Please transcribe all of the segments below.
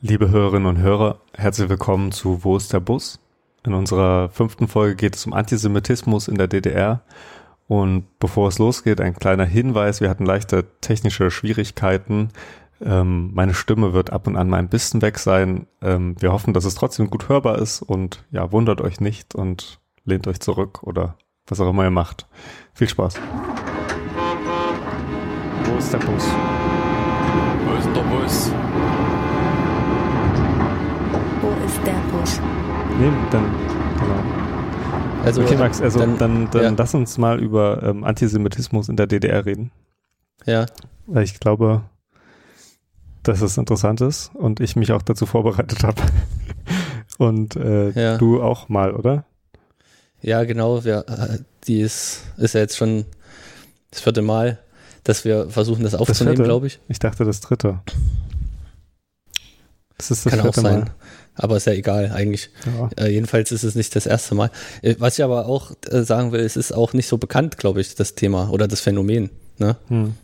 Liebe Hörerinnen und Hörer, herzlich willkommen zu Wo ist der Bus? In unserer fünften Folge geht es um Antisemitismus in der DDR. Und bevor es losgeht, ein kleiner Hinweis. Wir hatten leichte technische Schwierigkeiten. Ähm, meine Stimme wird ab und an mal ein bisschen weg sein. Ähm, wir hoffen, dass es trotzdem gut hörbar ist und ja, wundert euch nicht und lehnt euch zurück oder was auch immer ihr macht. Viel Spaß. Wo ist der Bus? Wo ist der Bus? Ist der Bus? Nee, dann, genau. Also, Okay, Max, also dann, dann, ja. lass uns mal über ähm, Antisemitismus in der DDR reden. Ja, Weil ich glaube, dass es interessant ist und ich mich auch dazu vorbereitet habe. und äh, Ja. du auch mal, oder? ja, genau. Wir, äh, die ist, ist ja jetzt schon das vierte Mal, dass wir versuchen, das aufzunehmen, glaube ich. Ich dachte das dritte. Das ist das Kann auch vierte sein. Mal. Aber ist ja egal, eigentlich. Ja. Äh, jedenfalls ist es nicht das erste Mal. Äh, was ich aber auch äh, sagen will, es ist auch nicht so bekannt, glaube ich, das Thema oder das Phänomen. Ne? Hm.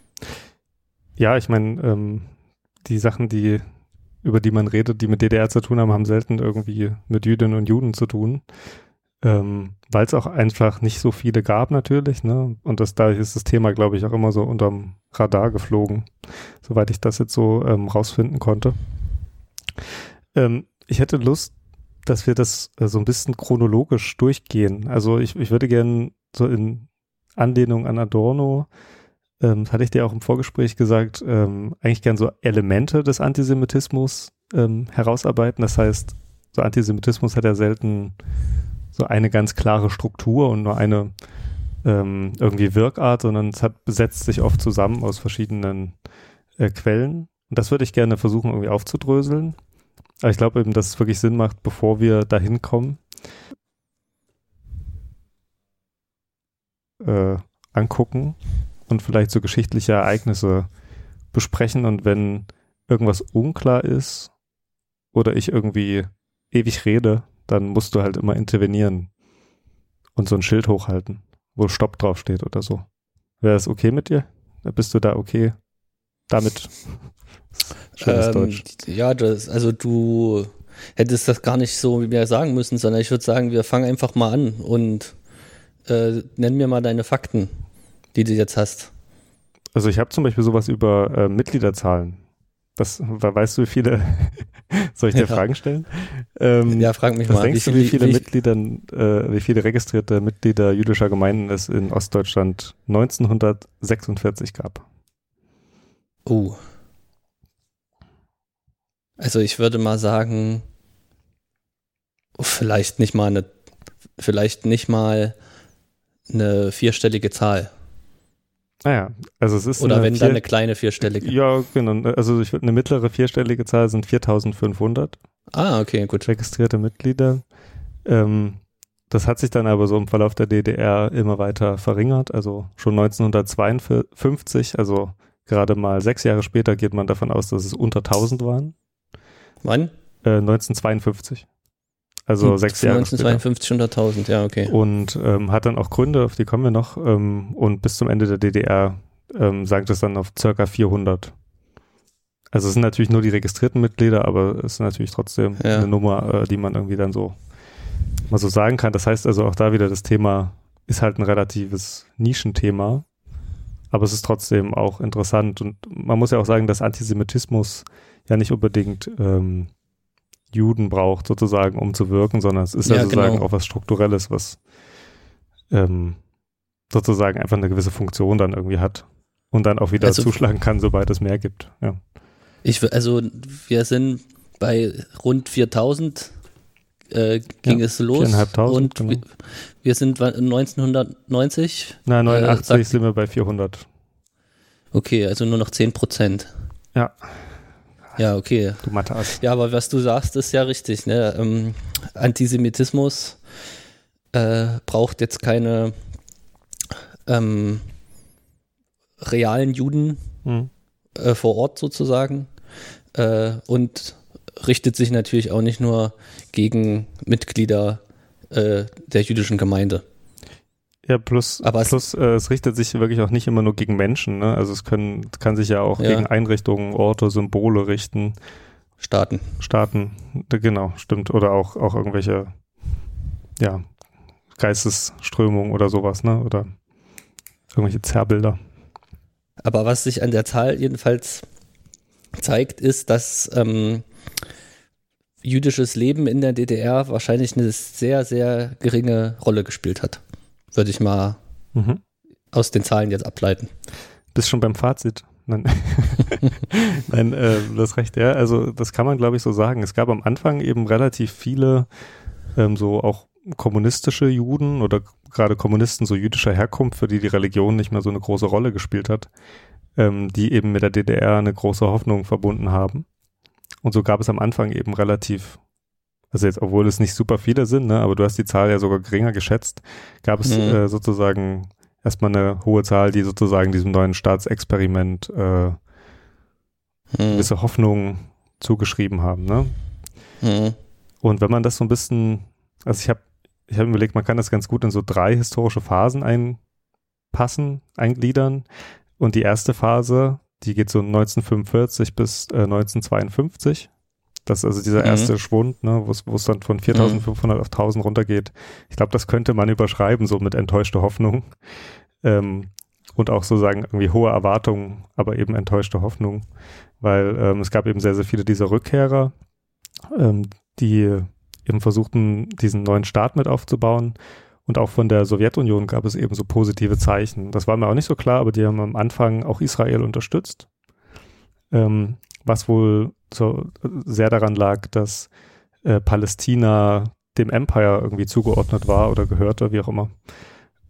Ja, ich meine, ähm, die Sachen, die über die man redet, die mit DDR zu tun haben, haben selten irgendwie mit Jüdinnen und Juden zu tun. Ähm, Weil es auch einfach nicht so viele gab natürlich, ne? Und das dadurch ist das Thema, glaube ich, auch immer so unterm Radar geflogen, soweit ich das jetzt so ähm, rausfinden konnte. Ähm, ich hätte Lust, dass wir das äh, so ein bisschen chronologisch durchgehen. Also ich, ich würde gerne so in Anlehnung an Adorno ähm, hatte ich dir auch im Vorgespräch gesagt, ähm, eigentlich gern so Elemente des Antisemitismus ähm, herausarbeiten. Das heißt, so Antisemitismus hat ja selten so eine ganz klare Struktur und nur eine ähm, irgendwie Wirkart, sondern es hat setzt sich oft zusammen aus verschiedenen äh, Quellen. Und das würde ich gerne versuchen, irgendwie aufzudröseln. Aber ich glaube eben, dass es wirklich Sinn macht, bevor wir dahin kommen, äh, angucken und vielleicht so geschichtliche Ereignisse besprechen und wenn irgendwas unklar ist oder ich irgendwie ewig rede, dann musst du halt immer intervenieren und so ein Schild hochhalten, wo Stopp draufsteht oder so. Wäre das okay mit dir? Bist du da okay damit? Schönes Ähm, Deutsch. Ja, das, also du hättest das gar nicht so mehr sagen müssen, sondern ich würde sagen, wir fangen einfach mal an und äh, nenn mir mal deine Fakten, die du jetzt hast. Also ich habe zum Beispiel sowas über äh, Mitgliederzahlen. Das, we- weißt du, wie viele, soll ich dir Ja. Fragen stellen? Ähm, Ja, frag mich Was mal. denkst du, wie viele wie- Mitgliedern, äh, wie viele registrierte Mitglieder jüdischer Gemeinden es in Ostdeutschland 1946 gab? Oh. Also ich würde mal sagen, vielleicht nicht mal eine, vielleicht nicht mal eine vierstellige Zahl. Naja, also es ist Oder wenn vier- dann eine kleine vierstellige. Ja, genau. Also ich würde eine mittlere vierstellige Zahl sind 4500 Ah, okay, gut. registrierte Mitglieder. Ähm, das hat sich dann aber so im Verlauf der DDR immer weiter verringert. Also schon 1952, also gerade mal sechs Jahre später geht man davon aus, dass es unter 1000 waren. Wann? Äh, 1952. Also Hm, sechs Jahre später. 1952 100.000, ja, okay. Und ähm, hat dann auch Gründe, auf die kommen wir noch. Ähm, und bis zum Ende der DDR ähm, sank das dann auf circa 400. Also es sind natürlich nur die registrierten Mitglieder, aber es ist natürlich trotzdem Ja. eine Nummer, äh, die man irgendwie dann so mal so sagen kann. Das heißt also auch da wieder das Thema ist halt ein relatives Nischenthema, aber es ist trotzdem auch interessant und man muss ja auch sagen, dass Antisemitismus ja nicht unbedingt ähm, Juden braucht sozusagen, um zu wirken, sondern es ist ja, Ja, sozusagen genau. auch was Strukturelles, was ähm, sozusagen einfach eine gewisse Funktion dann irgendwie hat und dann auch wieder Also- zuschlagen kann, sobald es mehr gibt. Ja. Ich, also wir sind bei rund 4000 äh, ging Ja, es los 4.500, und genau. wir, wir sind wa- 1990, Na, 89 sag- sind wir bei 400. okay, also nur noch 10 Prozent. Ja. Ja, okay. Du Mathe-Ass. Ja, aber was du sagst, ist ja richtig. Ne? Ähm, Antisemitismus äh, braucht jetzt keine ähm, realen Juden Hm. äh, vor Ort sozusagen äh, und richtet sich natürlich auch nicht nur gegen Mitglieder äh, der jüdischen Gemeinde. Ja, plus, Aber es- plus äh, es richtet sich wirklich auch nicht immer nur gegen Menschen. Ne? Also es können, kann sich ja auch Ja. gegen Einrichtungen, Orte, Symbole richten. Staaten. Staaten, genau, stimmt. Oder auch, auch irgendwelche, ja, Geistesströmungen oder sowas, ne? Oder irgendwelche Zerrbilder. Aber was sich an der Zahl jedenfalls zeigt, ist, dass ähm, jüdisches Leben in der DDR wahrscheinlich eine sehr, sehr geringe Rolle gespielt hat. Würde ich mal Mhm. aus den Zahlen jetzt ableiten. Bist schon beim Fazit. Nein, Nein äh, das recht, ja. Also das kann man, glaube ich, so sagen. Es gab am Anfang eben relativ viele ähm, so auch kommunistische Juden oder gerade Kommunisten so jüdischer Herkunft, für die die Religion nicht mehr so eine große Rolle gespielt hat, ähm, die eben mit der DDR eine große Hoffnung verbunden haben. Und so gab es am Anfang eben relativ, also jetzt, obwohl es nicht super viele sind, ne, aber du hast die Zahl ja sogar geringer geschätzt, gab es Mhm. äh, sozusagen erstmal eine hohe Zahl, die sozusagen diesem neuen Staatsexperiment äh, Hm. gewisse Hoffnungen zugeschrieben haben. Ne? Hm. Und wenn man das so ein bisschen, also ich habe ich hab überlegt, man kann das ganz gut in so drei historische Phasen einpassen, eingliedern. Und die erste Phase, die geht so 1945 bis äh, 1952. Das ist also dieser Mhm. erste Schwund, ne, wo es dann von 4500 auf 1000 runtergeht. Ich glaube, das könnte man überschreiben, so mit enttäuschter Hoffnung. Ähm, und auch so sagen, irgendwie hohe Erwartungen, aber eben enttäuschte Hoffnung. Weil ähm, es gab eben sehr, sehr viele dieser Rückkehrer, ähm, die eben versuchten, diesen neuen Staat mit aufzubauen. Und auch von der Sowjetunion gab es eben so positive Zeichen. Das war mir auch nicht so klar, aber die haben am Anfang auch Israel unterstützt. Ähm, was wohl so sehr daran lag, dass äh, Palästina dem Empire irgendwie zugeordnet war oder gehörte, wie auch immer.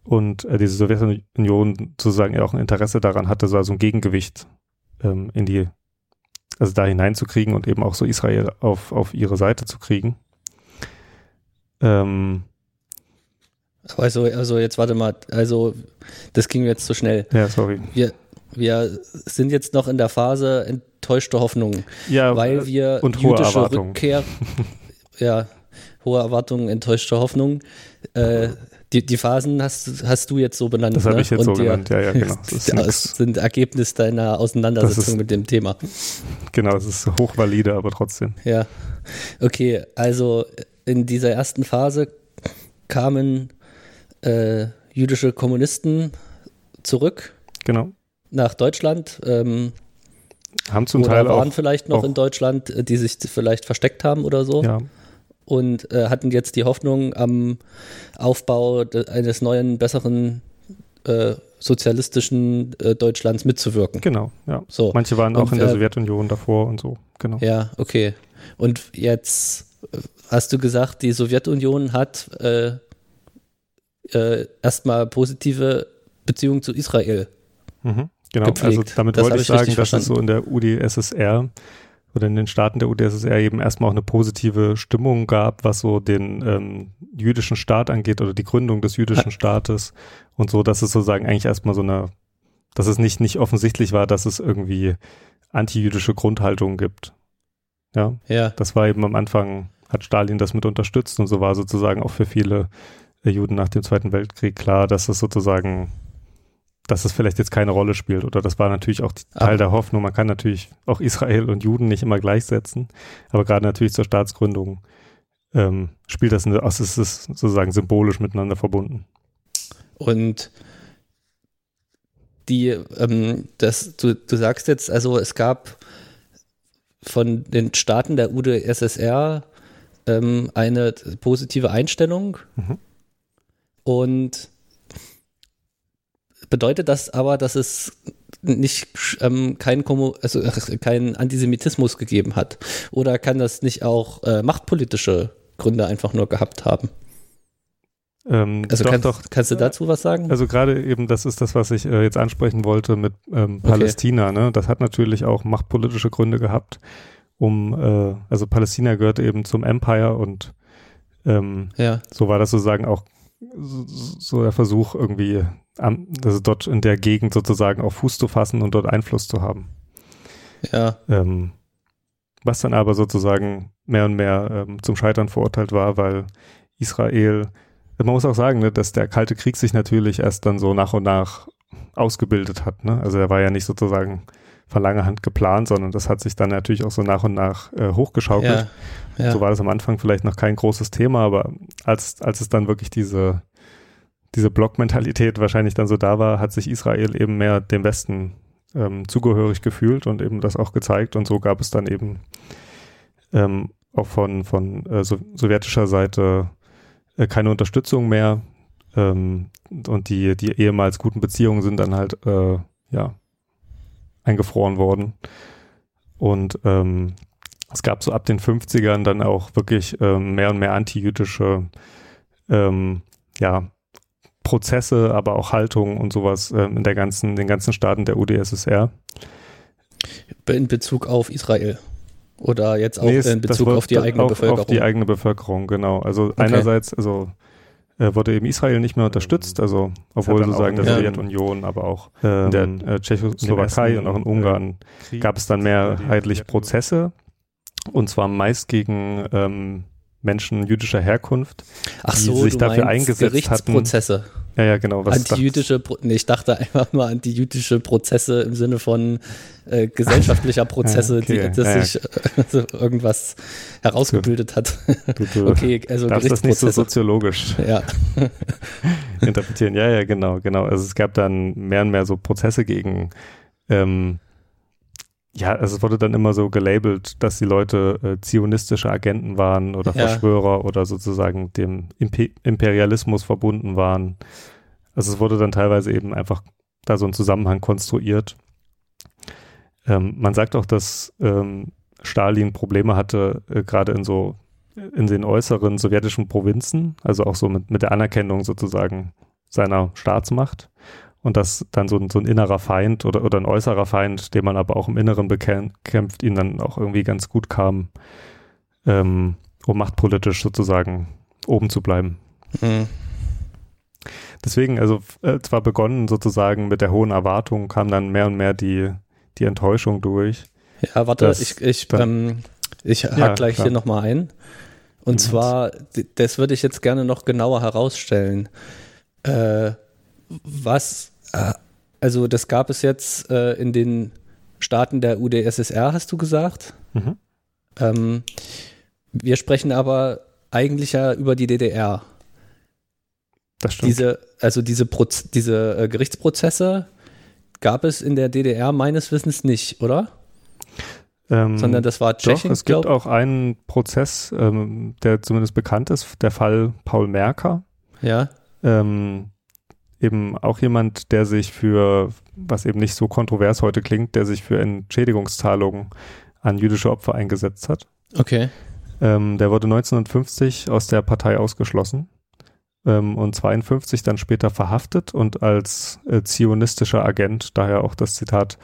Und äh, diese Sowjetunion sozusagen ja auch ein Interesse daran hatte, so also ein Gegengewicht ähm, in die, also da hineinzukriegen und eben auch so Israel auf, auf ihre Seite zu kriegen. Ähm, Also, also jetzt warte mal, also das ging jetzt zu schnell. ja, sorry. Wir, wir sind jetzt noch in der Phase enttäuschte Hoffnung, Ja, weil äh, wir und hohe Erwartungen. Rückkehr, ja, hohe Erwartungen, enttäuschte Hoffnung. Äh, die, die Phasen hast, hast du jetzt so benannt. Das habe ne? ich jetzt Und so genannt, ja, ja, genau. Das sind Ergebnis deiner Auseinandersetzung ist- mit dem Thema. genau, es ist hochvalide, aber trotzdem. Ja, okay, also in dieser ersten Phase kamen äh, jüdische Kommunisten zurück Genau. nach Deutschland. Ähm, Haben zum oder Teil waren auch, vielleicht noch auch- in Deutschland, äh, die sich vielleicht versteckt haben oder so ja, und äh, hatten jetzt die Hoffnung am Aufbau eines neuen, besseren äh, sozialistischen äh, Deutschlands mitzuwirken. genau, ja. So, Manche waren Und auch in der wer- Sowjetunion davor und so, genau. ja, okay. Und jetzt äh, hast du gesagt, die Sowjetunion hat äh, äh, erstmal positive Beziehungen zu Israel. Mhm, genau, gepflegt. also damit Das wollte ich sagen, dass es verstanden. so in der UdSSR oder in den Staaten der UdSSR eben erstmal auch eine positive Stimmung gab, was so den ähm, jüdischen Staat angeht oder die Gründung des jüdischen Staates und so, dass es sozusagen eigentlich erstmal so eine, dass es nicht, nicht offensichtlich war, dass es irgendwie antijüdische Grundhaltung gibt. Ja, Ja, das war eben am Anfang, hat Stalin das mit unterstützt und so war sozusagen auch für viele Juden nach dem Zweiten Weltkrieg klar, dass es sozusagen, dass es vielleicht jetzt keine Rolle spielt. Oder das war natürlich auch Teil der Hoffnung. Man kann natürlich auch Israel und Juden nicht immer gleichsetzen, aber gerade natürlich zur Staatsgründung ähm, spielt das, eine, also es ist sozusagen symbolisch miteinander verbunden. Und die, ähm, das, du, du sagst jetzt, also es gab von den Staaten der UdSSR ähm, eine positive Einstellung Mhm. Und bedeutet das aber, dass es nicht ähm, kein, Kommu also, äh, kein Antisemitismus gegeben hat? Oder kann das nicht auch äh, machtpolitische Gründe einfach nur gehabt haben? Ähm, Also doch, kannst, doch, kannst du dazu was sagen? Also gerade eben, das ist das, was ich äh, jetzt ansprechen wollte mit ähm, Palästina. Ne? Das hat natürlich auch machtpolitische Gründe gehabt, um, äh, also Palästina gehört eben zum Empire und ähm, ja, so war das sozusagen auch so, so der Versuch irgendwie, am, also dort in der Gegend sozusagen auch Fuß zu fassen und dort Einfluss zu haben. ja, Ähm, was dann aber sozusagen mehr und mehr ähm, zum Scheitern verurteilt war, weil Israel, man muss auch sagen, ne, dass der Kalte Krieg sich natürlich erst dann so nach und nach ausgebildet hat. Ne? Also er war ja nicht sozusagen von langer Hand geplant, sondern das hat sich dann natürlich auch so nach und nach äh, hochgeschaukelt. Ja, ja. So war das am Anfang vielleicht noch kein großes Thema, aber als, als es dann wirklich diese, diese Blockmentalität wahrscheinlich dann so da war, hat sich Israel eben mehr dem Westen ähm, zugehörig gefühlt und eben das auch gezeigt. Und so gab es dann eben ähm, auch von, von äh, so, sowjetischer Seite äh, keine Unterstützung mehr. Ähm, und die, die ehemals guten Beziehungen sind dann halt äh, ja eingefroren worden. Und ähm, es gab so ab den 50ern dann auch wirklich ähm, mehr und mehr antijüdische ähm, ja, Prozesse, aber auch Haltungen und sowas ähm, in der ganzen, den ganzen Staaten der UdSSR. In Bezug auf Israel. Oder jetzt auch Nee, es- in Bezug auf die eigene auf, Bevölkerung. Auf die eigene Bevölkerung, genau. Also einerseits, also äh, wurde eben Israel nicht mehr unterstützt, also obwohl sozusagen der. Sowjetunion, aber auch ähm, der- äh, Tschechoslowakei und auch in Ungarn Krieg gab es dann mehrheitlich Prozesse und zwar meist gegen ähm, Menschen jüdischer Herkunft. Ach die so, sich du dafür eingesetzt hatten. Gerichtsprozesse. Ja, ja, genau. Was Antijüdische, Pro nee, ich dachte einfach nur antijüdische Prozesse im Sinne von äh, gesellschaftlicher Prozesse, okay, die, dass ja, ja. sich äh, so irgendwas herausgebildet hat. du, du okay, also darfst das nicht so soziologisch ja, interpretieren. Ja, ja, genau, genau. Also es gab dann mehr und mehr so Prozesse gegen, ähm, ja, also es wurde dann immer so gelabelt, dass die Leute äh, zionistische Agenten waren oder Ja. Verschwörer oder sozusagen dem Impe Imperialismus verbunden waren. Also es wurde dann teilweise eben einfach da so ein Zusammenhang konstruiert. Ähm, man sagt auch, dass ähm, Stalin Probleme hatte, äh, gerade in so in den äußeren sowjetischen Provinzen, also auch so mit, mit der Anerkennung sozusagen seiner Staatsmacht und dass dann so ein, so ein innerer Feind oder, oder ein äußerer Feind, den man aber auch im Inneren bekämpft, ihn dann auch irgendwie ganz gut kam, ähm, um machtpolitisch sozusagen oben zu bleiben. Mhm. Deswegen, also äh, zwar begonnen sozusagen mit der hohen Erwartung, kam dann mehr und mehr die, die Enttäuschung durch. ja warte, ich, ich, dann- ähm, ich hake Ja, gleich klar. hier nochmal ein. Und Du zwar, das würde ich jetzt gerne noch genauer herausstellen. Äh, was, also das gab es jetzt äh, in den Staaten der UdSSR, hast du gesagt? Mhm. Ähm, wir sprechen aber eigentlich ja über die DDR. Das stimmt. Diese, also diese, Proz diese äh, Gerichtsprozesse gab es in der DDR meines Wissens nicht, oder? ähm, Sondern das war Doch, Tschechien, es gibt glaub- auch einen Prozess, ähm, der zumindest bekannt ist, der Fall Paul Merker. Ja, Ähm, eben auch jemand, der sich für, was eben nicht so kontrovers heute klingt, der sich für Entschädigungszahlungen an jüdische Opfer eingesetzt hat. okay. Ähm, der wurde 1950 aus der Partei ausgeschlossen ähm, und 52 dann später verhaftet und als äh, zionistischer Agent, daher auch das Zitat,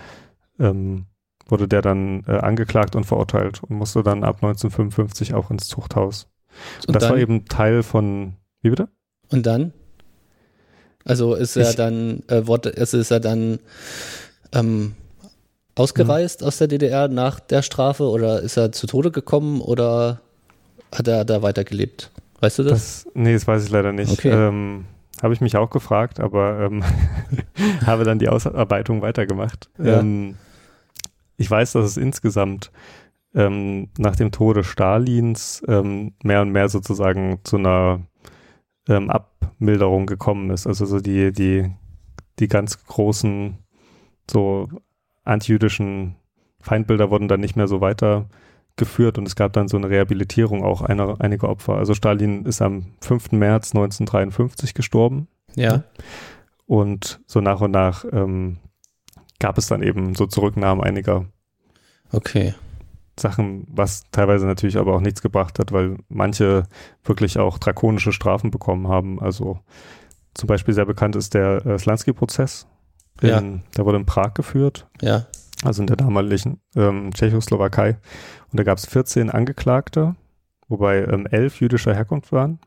ähm, wurde der dann äh, angeklagt und verurteilt und musste dann ab 1955 auch ins Zuchthaus. Und, Und das dann, war eben Teil von, wie bitte? und dann? Also ist er Ich- dann, äh, es ist er dann ähm, ausgereist aus der DDR nach der Strafe oder ist er zu Tode gekommen oder hat er da weitergelebt? Weißt du das? Das, nee, das weiß ich leider nicht. Okay. Ähm, Habe ich mich auch gefragt, aber ähm, habe dann die Ausarbeitung weitergemacht. Ja. Ähm, ich weiß, dass es insgesamt ähm, nach dem Tode Stalins ähm, mehr und mehr sozusagen zu einer ähm, Abmilderung gekommen ist. Also so die, die, die ganz großen, so antijüdischen Feindbilder wurden dann nicht mehr so weitergeführt und es gab dann so eine Rehabilitierung auch einer, einiger Opfer. Also Stalin ist am 5. März 1953 gestorben ja. und so nach und nach ähm, gab es dann eben so Zurücknahmen einiger Okay. Sachen, was teilweise natürlich aber auch nichts gebracht hat, weil manche wirklich auch drakonische Strafen bekommen haben. Also zum Beispiel sehr bekannt ist der äh, Slansky-Prozess. Ja. Der wurde in Prag geführt, Ja. also in der damaligen ähm, Tschechoslowakei. Und da gab es 14 Angeklagte, wobei ähm, elf jüdischer Herkunft waren.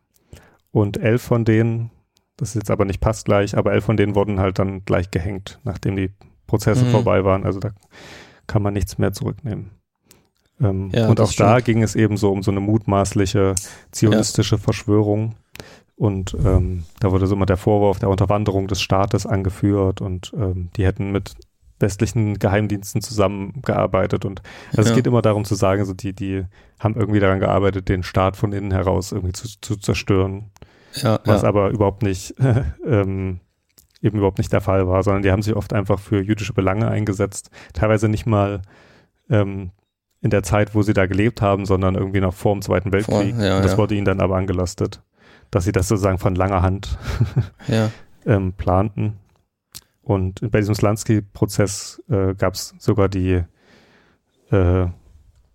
Und elf von denen, das ist jetzt aber nicht passt gleich, aber elf von denen wurden halt dann gleich gehängt, nachdem die Prozesse Mhm. vorbei waren. Also da kann man nichts mehr zurücknehmen. Ähm, Ja, und auch da stimmt. ging es eben so um so eine mutmaßliche zionistische Verschwörung. Und ähm, da wurde so immer der Vorwurf der Unterwanderung des Staates angeführt und ähm, die hätten mit westlichen Geheimdiensten zusammengearbeitet und also Ja. es geht immer darum zu sagen, so die, die haben irgendwie daran gearbeitet, den Staat von innen heraus irgendwie zu, zu zerstören, Ja, was ja. aber überhaupt nicht ähm, eben überhaupt nicht der Fall war, sondern die haben sich oft einfach für jüdische Belange eingesetzt, teilweise nicht mal ähm, in der Zeit, wo sie da gelebt haben, sondern irgendwie noch vor dem Zweiten Weltkrieg. ja, und das ja. wurde ihnen dann aber angelastet, dass sie das sozusagen von langer Hand ja. ähm, planten. Und bei diesem Slansky-Prozess äh, gab es sogar die, äh,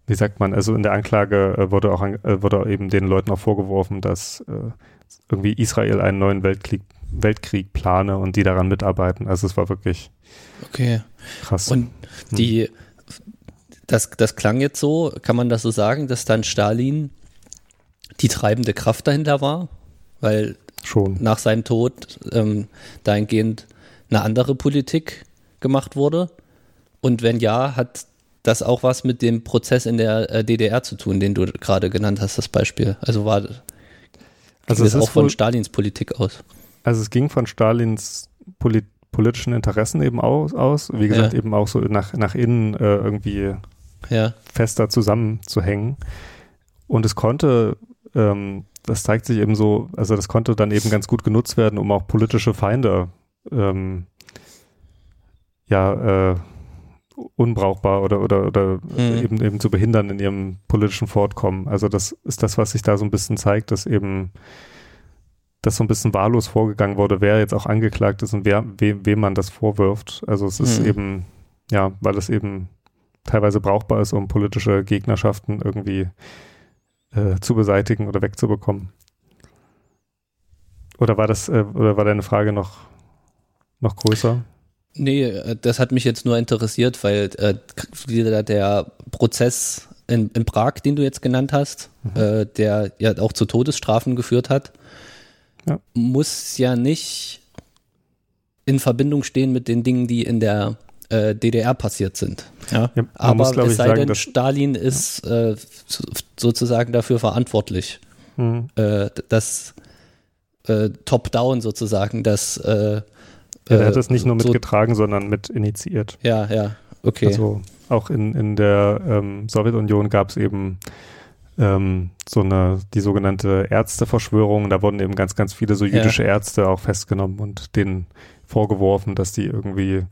wie sagt man, also in der Anklage äh, wurde auch an, äh, wurde eben den Leuten auch vorgeworfen, dass äh, irgendwie Israel einen neuen Weltkrieg, Weltkrieg plane und die daran mitarbeiten. Also es war wirklich Okay. krass. Und die, das, das klang jetzt so, kann man das so sagen, dass dann Stalin die treibende Kraft dahinter war? Weil Schon. nach seinem Tod ähm, dahingehend eine andere Politik gemacht wurde? Und wenn ja, hat das auch was mit dem Prozess in der äh, DDR zu tun, den du gerade genannt hast, das Beispiel? Also war Also es das auch von Stalins Politik aus? also es ging von Stalins Poli politischen Interessen eben aus, aus. Wie gesagt, Ja. eben auch so nach, nach innen äh, irgendwie Ja, fester zusammenzuhängen. Und es konnte, ähm, das zeigt sich eben so, also das konnte dann eben ganz gut genutzt werden, um auch politische Feinde ähm, ja äh, unbrauchbar oder oder oder Mhm. eben eben zu behindern in ihrem politischen Fortkommen. Also das ist das, was sich da so ein bisschen zeigt, dass eben dass so ein bisschen wahllos vorgegangen wurde, wer jetzt auch angeklagt ist und wer, wem, wem man das vorwirft. Also es ist Mhm. eben, ja, weil es eben teilweise brauchbar ist, um politische Gegnerschaften irgendwie äh, zu beseitigen oder wegzubekommen. Oder war das, äh, oder war deine Frage noch, noch größer? Nee, äh, das hat mich jetzt nur interessiert, weil äh, der, Prozess in, in Prag, den du jetzt genannt hast, äh, der ja auch zu Todesstrafen geführt hat, Ja. muss ja nicht in Verbindung stehen mit den Dingen, die in der äh, DDR passiert sind. Ja? Ja, Aber muss, es sei sagen, denn, dass- Stalin ist äh, so- sozusagen dafür verantwortlich, Hm. äh, das äh, Top-Down sozusagen, das äh, Ja, er äh, hat das nicht nur so- mitgetragen, sondern mit initiiert. Ja, ja, okay. Also auch in, in der ähm, Sowjetunion gab es eben ähm, so eine, die sogenannte Ärzteverschwörung. Da wurden eben ganz, ganz viele so Ja. jüdische Ärzte auch festgenommen und denen vorgeworfen, dass die irgendwie,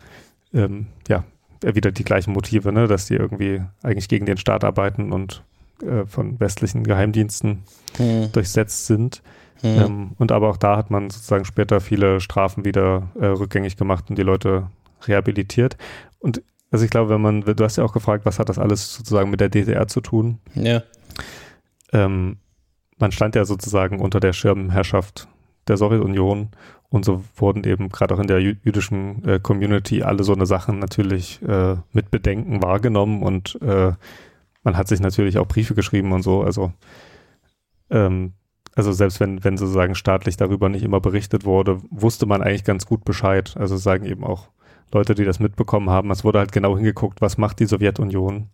ähm, ja, wieder die gleichen Motive, ne, dass die irgendwie eigentlich gegen den Staat arbeiten und äh, von westlichen Geheimdiensten Hm, durchsetzt sind. hm. Ähm, und aber auch da hat man sozusagen später viele Strafen wieder äh, rückgängig gemacht und die Leute rehabilitiert. Und also ich glaube, wenn man, du hast ja auch gefragt, was hat das alles sozusagen mit der DDR zu tun? Ja, Ähm, man stand ja sozusagen unter der Schirmherrschaft der Sowjetunion und so wurden eben gerade auch in der jü jüdischen äh, Community alle so eine Sachen natürlich äh, mit Bedenken wahrgenommen und äh, man hat sich natürlich auch Briefe geschrieben und so. Also ähm, also selbst wenn, wenn sozusagen staatlich darüber nicht immer berichtet wurde, wusste man eigentlich ganz gut Bescheid. Also sagen eben auch Leute, die das mitbekommen haben. Es wurde halt genau hingeguckt, was macht die Sowjetunion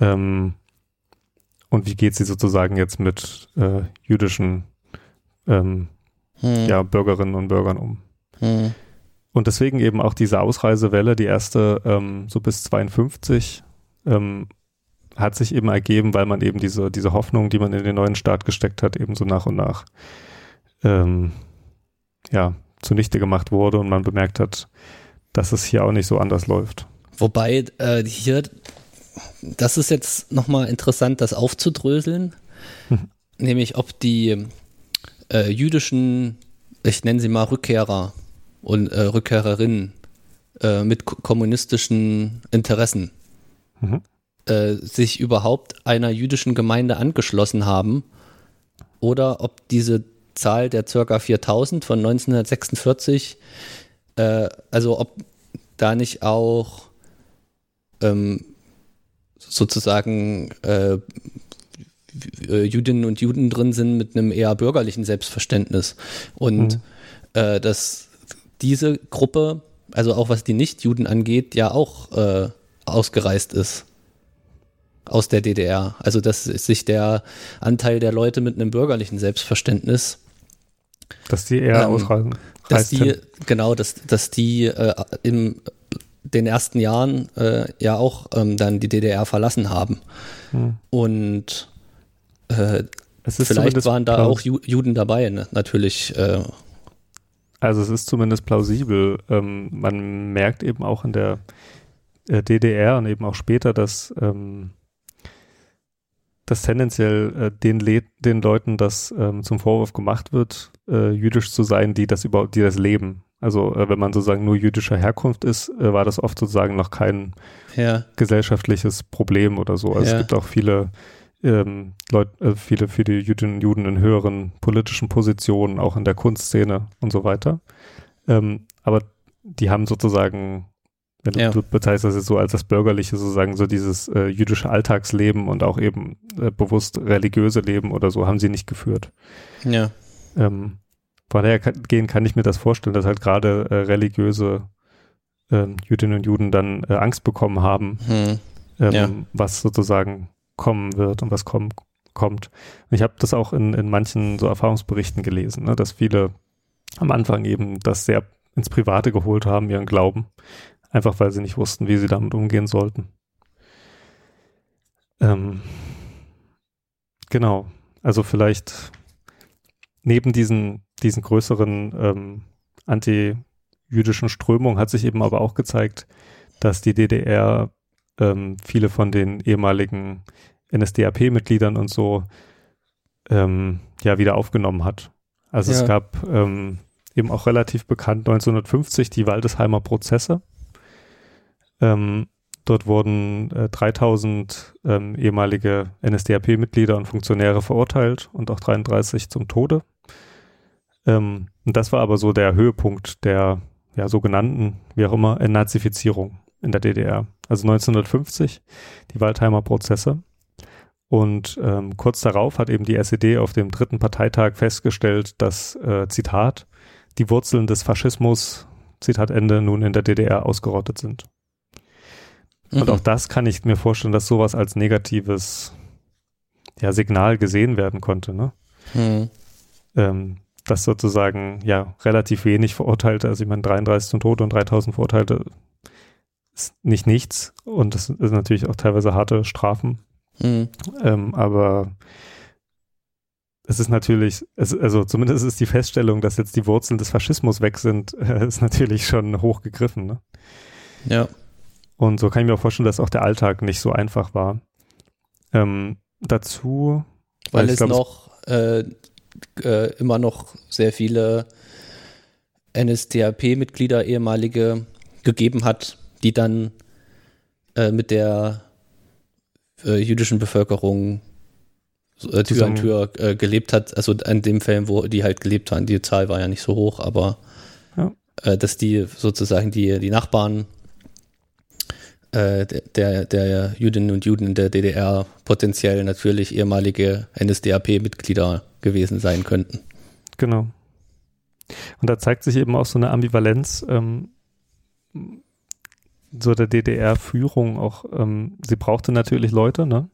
ähm, und wie geht sie sozusagen jetzt mit äh, jüdischen ähm, hm. ja, Bürgerinnen und Bürgern um. Hm. Und deswegen eben auch diese Ausreisewelle, die erste ähm, so bis 52, ähm, hat sich eben ergeben, weil man eben diese, diese Hoffnung, die man in den neuen Staat gesteckt hat, eben so nach und nach ähm, ja, zunichte gemacht wurde und man bemerkt hat, dass es hier auch nicht so anders läuft. Wobei äh, hier, das ist jetzt nochmal interessant, das aufzudröseln, Mhm. nämlich ob die äh, jüdischen, ich nenne sie mal Rückkehrer und äh, Rückkehrerinnen äh, mit ko- kommunistischen Interessen Mhm. äh, sich überhaupt einer jüdischen Gemeinde angeschlossen haben oder ob diese Zahl der circa 4000 von 1946, äh, also ob da nicht auch ähm, sozusagen äh, Jüdinnen und Juden drin sind mit einem eher bürgerlichen Selbstverständnis und Mhm. äh, dass diese Gruppe, also auch was die Nicht-Juden angeht, ja auch äh, ausgereist ist aus der DDR. Also dass sich der Anteil der Leute mit einem bürgerlichen Selbstverständnis, Dass die eher Ähm, ausreisen. dass die, hin. genau, dass, dass die äh, im den ersten Jahren äh, ja auch ähm, dann die DDR verlassen haben. Hm. Und äh, Es ist vielleicht waren da auch Ju Juden dabei, ne? natürlich. Äh, Also es ist zumindest plausibel. Ähm, man merkt eben auch in der äh, DDR und eben auch später, dass, ähm, dass tendenziell äh, den, Le den Leuten das ähm, zum Vorwurf gemacht wird, äh, jüdisch zu sein, die das überhaupt, die das leben. Also äh, wenn man sozusagen nur jüdischer Herkunft ist, äh, war das oft sozusagen noch kein ja, gesellschaftliches Problem oder so. Also Ja. es gibt auch viele ähm, Leute, äh, viele, viele Jüdinnen und Juden in höheren politischen Positionen, auch in der Kunstszene und so weiter. Ähm, aber die haben sozusagen, wenn du, Ja. du bezeichnest das jetzt so als das bürgerliche, sozusagen so dieses äh, jüdische Alltagsleben und auch eben äh, bewusst religiöse Leben oder so, haben sie nicht geführt. ja, Ähm, von daher kann, gehen kann ich mir das vorstellen, dass halt gerade äh, religiöse ähm, Jüdinnen und Juden dann äh, Angst bekommen haben, hm, ähm, Ja. was sozusagen kommen wird und was kommen, kommt. Und ich habe das auch in, in manchen so Erfahrungsberichten gelesen, ne, dass viele am Anfang eben das sehr ins Private geholt haben, ihren Glauben, einfach weil sie nicht wussten, wie sie damit umgehen sollten. Ähm, genau, also vielleicht neben diesen, diesen größeren ähm, anti-jüdischen Strömungen hat sich eben aber auch gezeigt, dass die DDR ähm, viele von den ehemaligen NSDAP-Mitgliedern und so ähm, ja wieder aufgenommen hat. Also Ja. es gab ähm, eben auch relativ bekannt 1950 die Waldesheimer Prozesse. Ähm, dort wurden äh, 3000 ähm, ehemalige NSDAP-Mitglieder und Funktionäre verurteilt und auch 33 zum Tode. Ähm, und das war aber so der Höhepunkt der ja, sogenannten, wie auch immer, Entnazifizierung in der DDR. Also 1950, die Waldheimer Prozesse. Und ähm, kurz darauf hat eben die SED auf dem dritten Parteitag festgestellt, dass, äh, Zitat, die Wurzeln des Faschismus, Zitat Ende, nun in der DDR ausgerottet sind. Und Mhm. auch das kann ich mir vorstellen, dass sowas als negatives ja, Signal gesehen werden konnte. Ne? Hm, ähm, dass sozusagen ja relativ wenig Verurteilte, also ich meine 33 zum Tode und 3000 Verurteilte ist nicht nichts und das ist natürlich auch teilweise harte Strafen, hm, ähm, aber es ist natürlich, es, also zumindest ist die Feststellung, dass jetzt die Wurzeln des Faschismus weg sind, äh, ist natürlich schon hochgegriffen. Ne? ja, Und so kann ich mir auch vorstellen, dass auch der Alltag nicht so einfach war. Ähm, dazu, weil ich es glaub, noch äh, äh, immer noch sehr viele NSDAP-Mitglieder, ehemalige, gegeben hat, die dann äh, mit der äh, jüdischen Bevölkerung äh, Tür an Tür gelebt hat. Also an dem Fällen, wo die halt gelebt haben. Die Zahl war ja nicht so hoch, aber Ja. äh, dass die sozusagen die, die Nachbarn äh, der, der Jüdinnen und Juden in der DDR potenziell natürlich ehemalige NSDAP-Mitglieder gewesen sein könnten. Genau. Und da zeigt sich eben auch so eine Ambivalenz ähm, so der DDR-Führung auch. Ähm, sie brauchte natürlich Leute, ne?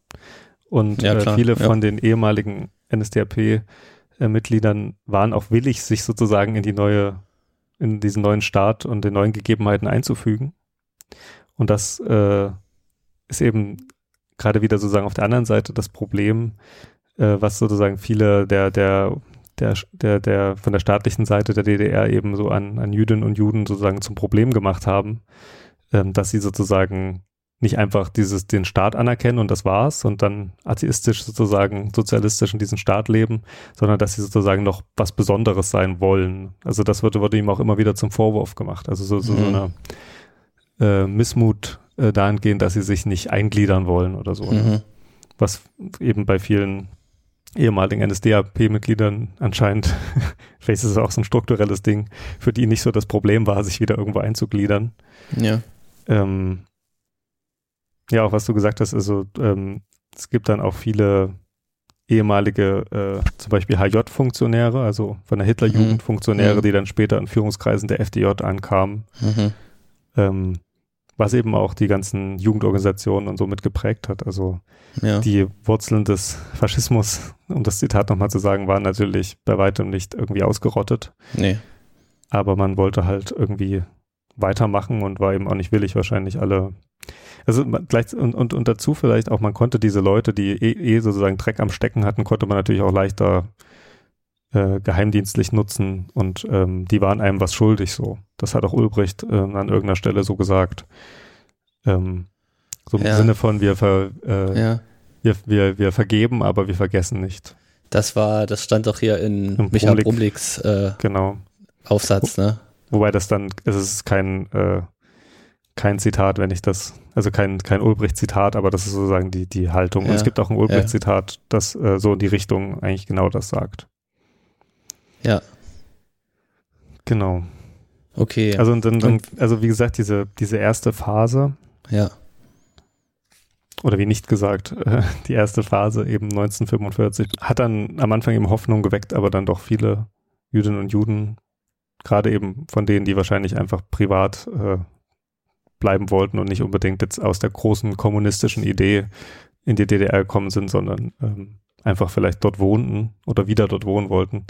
Und Ja, äh, viele ja. von den ehemaligen NSDAP-Mitgliedern waren auch willig, sich sozusagen in die neue, in diesen neuen Staat und den neuen Gegebenheiten einzufügen. Und das äh, ist eben gerade wieder sozusagen auf der anderen Seite das Problem, äh, was sozusagen viele der, der, der, der, der von der staatlichen Seite der DDR eben so an, an Jüdinnen und Juden sozusagen zum Problem gemacht haben, ähm, dass sie sozusagen nicht einfach dieses, den Staat anerkennen und das war's und dann atheistisch sozusagen sozialistisch in diesem Staat leben, sondern dass sie sozusagen noch was Besonderes sein wollen. Also das wurde, wurde ihm auch immer wieder zum Vorwurf gemacht. Also so, so, so Mhm. eine äh, Missmut äh, dahingehend, dass sie sich nicht eingliedern wollen oder so. Ne? Mhm. was eben bei vielen ehemaligen NSDAP-Mitgliedern anscheinend, vielleicht ist es auch so ein strukturelles Ding, für die nicht so das Problem war, sich wieder irgendwo einzugliedern. Ja. Ähm, ja, auch was du gesagt hast, also ähm, es gibt dann auch viele ehemalige, äh, zum Beispiel HJ-Funktionäre, also von der Hitlerjugend Funktionäre, Mhm. die dann später in Führungskreisen der FDJ ankamen, Mhm. ähm, was eben auch die ganzen Jugendorganisationen und so mitgeprägt hat. Also Ja. die Wurzeln des Faschismus, um das Zitat nochmal zu sagen, waren natürlich bei weitem nicht irgendwie ausgerottet, nee. aber man wollte halt irgendwie weitermachen und war eben auch nicht willig, wahrscheinlich alle. Also gleich und, und, und dazu vielleicht auch, man konnte diese Leute, die eh, eh sozusagen Dreck am Stecken hatten, konnte man natürlich auch leichter äh, geheimdienstlich nutzen und ähm, die waren einem was schuldig so. Das hat auch Ulbricht äh, an irgendeiner Stelle so gesagt. Ähm, so im Ja. Sinne von wir, ver, äh, Ja. wir, wir, wir vergeben, aber wir vergessen nicht. Das war, das stand doch hier in Im Michael Brumlik. Brumliks äh, Genau. Aufsatz, ne? Wobei das dann, es ist kein, äh, kein Zitat, wenn ich das, also kein, kein Ulbricht-Zitat, aber das ist sozusagen die, die Haltung. Und Ja, es gibt auch ein Ulbricht-Zitat, das äh, so in die Richtung eigentlich genau das sagt. Ja. Genau. Okay. Also, und dann, dann, Und- also wie gesagt, diese, diese erste Phase, ja. oder wie nicht gesagt, äh, die erste Phase eben 1945, hat dann am Anfang eben Hoffnung geweckt, aber dann doch viele Jüdinnen und Juden, gerade eben von denen, die wahrscheinlich einfach privat äh, bleiben wollten und nicht unbedingt jetzt aus der großen kommunistischen Idee in die DDR gekommen sind, sondern ähm, einfach vielleicht dort wohnten oder wieder dort wohnen wollten.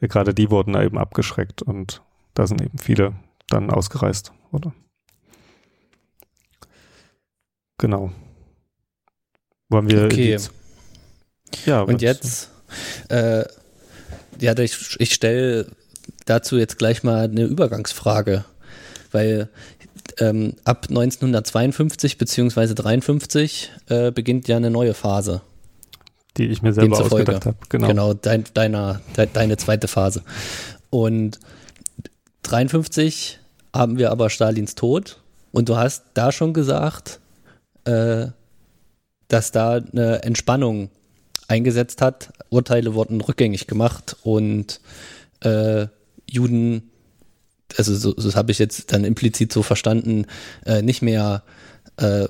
Äh, gerade die wurden da eben abgeschreckt und da sind eben viele dann ausgereist, oder? Genau. Wollen wir Okay. jetzt- ja, Und jetzt, äh, ja, ich, ich stelle dazu jetzt gleich mal eine Übergangsfrage, weil ähm, ab 1952 beziehungsweise 53 äh, beginnt ja eine neue Phase. die ich mir selber ausgedacht habe. Genau. Genau, dein, deiner, de, deine zweite Phase. Und 53 haben wir aber Stalins Tod und du hast da schon gesagt, äh, dass da eine Entspannung eingesetzt hat. Urteile wurden rückgängig gemacht und äh, Juden, also so, das habe ich jetzt dann implizit so verstanden, äh, nicht mehr äh,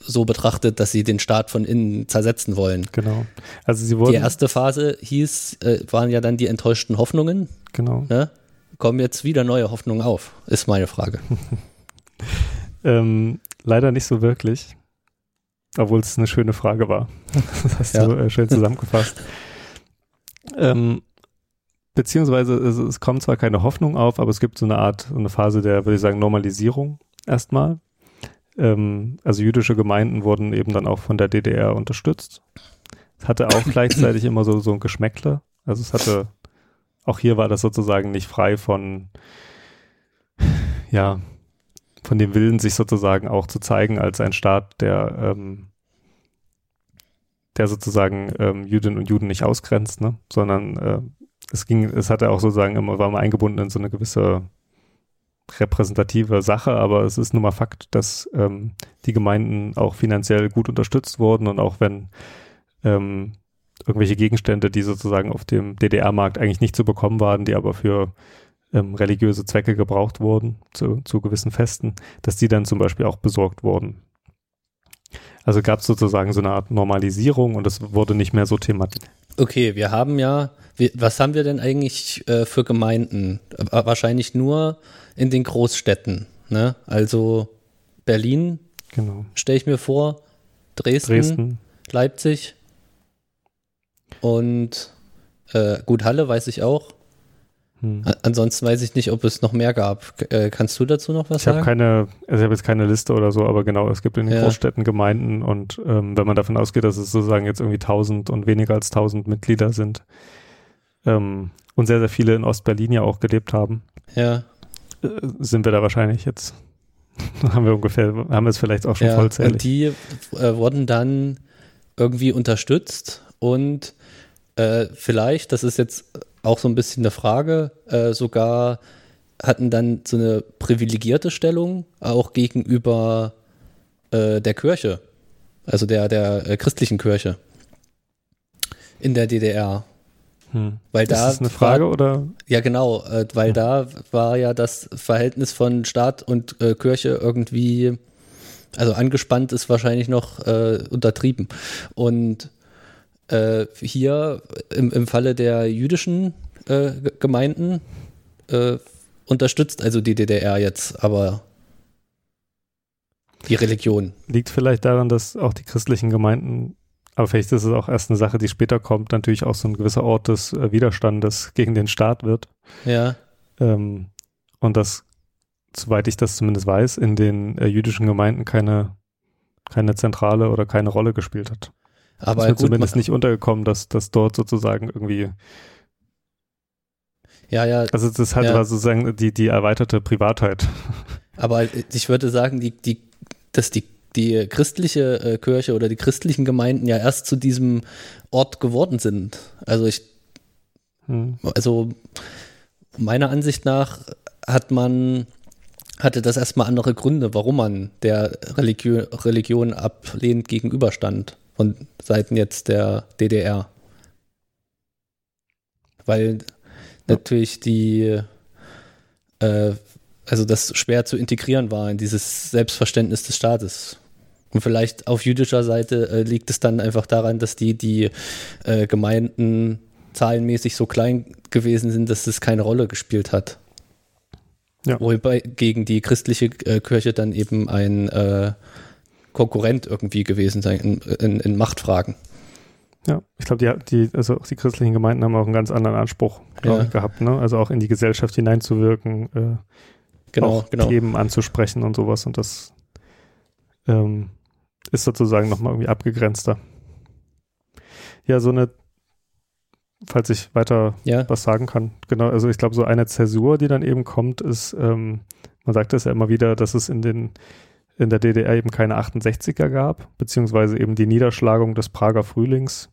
so betrachtet, dass sie den Staat von innen zersetzen wollen. Genau. Also sie wurden, Die erste Phase hieß, äh, waren ja dann die enttäuschten Hoffnungen. genau. Ne? Kommen jetzt wieder neue Hoffnungen auf, ist meine Frage. Ähm, leider nicht so wirklich. Obwohl es eine schöne Frage war. Das hast Ja. du äh, schön zusammengefasst. ähm, beziehungsweise es, es kommt zwar keine Hoffnung auf, aber es gibt so eine Art, so eine Phase der, würde ich sagen, Normalisierung erstmal. Ähm, also jüdische Gemeinden wurden eben dann auch von der DDR unterstützt. Es hatte auch gleichzeitig immer so, so ein Geschmäckle. Also es hatte, auch hier war das sozusagen nicht frei von, ja, von dem Willen, sich sozusagen auch zu zeigen als ein Staat, der, ähm, der sozusagen ähm, Jüdinnen und Juden nicht ausgrenzt, ne? sondern äh, es ging, es hatte auch sozusagen immer, war mal eingebunden in so eine gewisse repräsentative Sache, aber es ist nun mal Fakt, dass ähm, die Gemeinden auch finanziell gut unterstützt wurden und auch wenn ähm, irgendwelche Gegenstände, die sozusagen auf dem DDR-Markt eigentlich nicht zu bekommen waren, die aber für ähm, religiöse Zwecke gebraucht wurden, zu, zu gewissen Festen, dass die dann zum Beispiel auch besorgt wurden. Also gab es sozusagen so eine Art Normalisierung und es wurde nicht mehr so thematisiert. Okay, wir haben ja, wir, was haben wir denn eigentlich äh, für Gemeinden? Äh, wahrscheinlich nur in den Großstädten. Ne? Also Berlin, Genau. stelle ich mir vor, Dresden, Dresden, Leipzig und äh, gut, Halle weiß ich auch. Hm. Ansonsten weiß ich nicht, ob es noch mehr gab. Äh, kannst du dazu noch was Ich sagen? keine, also ich habe jetzt keine Liste oder so, aber genau, es gibt in den Ja. Großstädten Gemeinden und ähm, wenn man davon ausgeht, dass es sozusagen jetzt irgendwie 1000 und weniger als 1000 Mitglieder sind ähm, und sehr, sehr viele in Ostberlin ja auch gelebt haben, ja, äh, sind wir da wahrscheinlich jetzt, haben wir ungefähr, haben wir es vielleicht auch schon ja. vollzählig. Und die äh, wurden dann irgendwie unterstützt und äh, vielleicht, das ist jetzt auch so ein bisschen eine Frage, äh, sogar hatten dann so eine privilegierte Stellung auch gegenüber äh, der Kirche, also der, der äh, christlichen Kirche in der DDR. Hm. Weil Ist da das eine Frage war, oder? ja genau, äh, weil da war ja das Verhältnis von Staat und äh, Kirche irgendwie, also angespannt ist wahrscheinlich noch äh, untertrieben. Und äh, hier im, im Falle der jüdischen äh, Gemeinden äh, unterstützt also die DDR jetzt aber die Religion. Liegt vielleicht daran, dass auch die christlichen Gemeinden, aber vielleicht ist es auch erst eine Sache, die später kommt, natürlich auch so ein gewisser Ort des äh, Widerstandes gegen den Staat wird. Ja, Ähm, und dass soweit ich das zumindest weiß, in den äh, jüdischen Gemeinden keine, keine zentrale oder keine Rolle gespielt hat. Aber ist mir gut, zumindest man- nicht untergekommen, dass dass dort sozusagen irgendwie, ja, ja, also das hat Ja. war sozusagen die, die erweiterte Privatheit. aber ich würde sagen, die, die, dass die, die christliche äh, Kirche oder die christlichen Gemeinden ja erst zu diesem Ort geworden sind. Also ich, Hm. also meiner Ansicht nach hat man, hatte das erstmal andere Gründe, warum man der Religio Religion ablehnend gegenüberstand von Seiten jetzt der DDR. Weil natürlich die, äh, also das schwer zu integrieren war in dieses Selbstverständnis des Staates. Und vielleicht auf jüdischer Seite äh, liegt es dann einfach daran, dass die, die äh, Gemeinden zahlenmäßig so klein gewesen sind, dass es keine Rolle gespielt hat. Ja. Wobei gegen die christliche äh, Kirche dann eben ein äh, Konkurrent irgendwie gewesen sein in, in, in Machtfragen. Ja, ich glaube, die, die, also auch die christlichen Gemeinden haben auch einen ganz anderen Anspruch, Ja. ich, gehabt, ne? Also auch in die Gesellschaft hineinzuwirken, äh, Genau, auch genau. Themen anzusprechen und sowas. Und das ähm, ist sozusagen nochmal irgendwie abgegrenzter. Ja, so eine, falls ich weiter Ja, was sagen kann, genau, also ich glaube, so eine Zäsur, die dann eben kommt, ist, ähm, man sagt das ja immer wieder, dass es in den in der DDR eben keine 68er gab, beziehungsweise eben die Niederschlagung des Prager Frühlings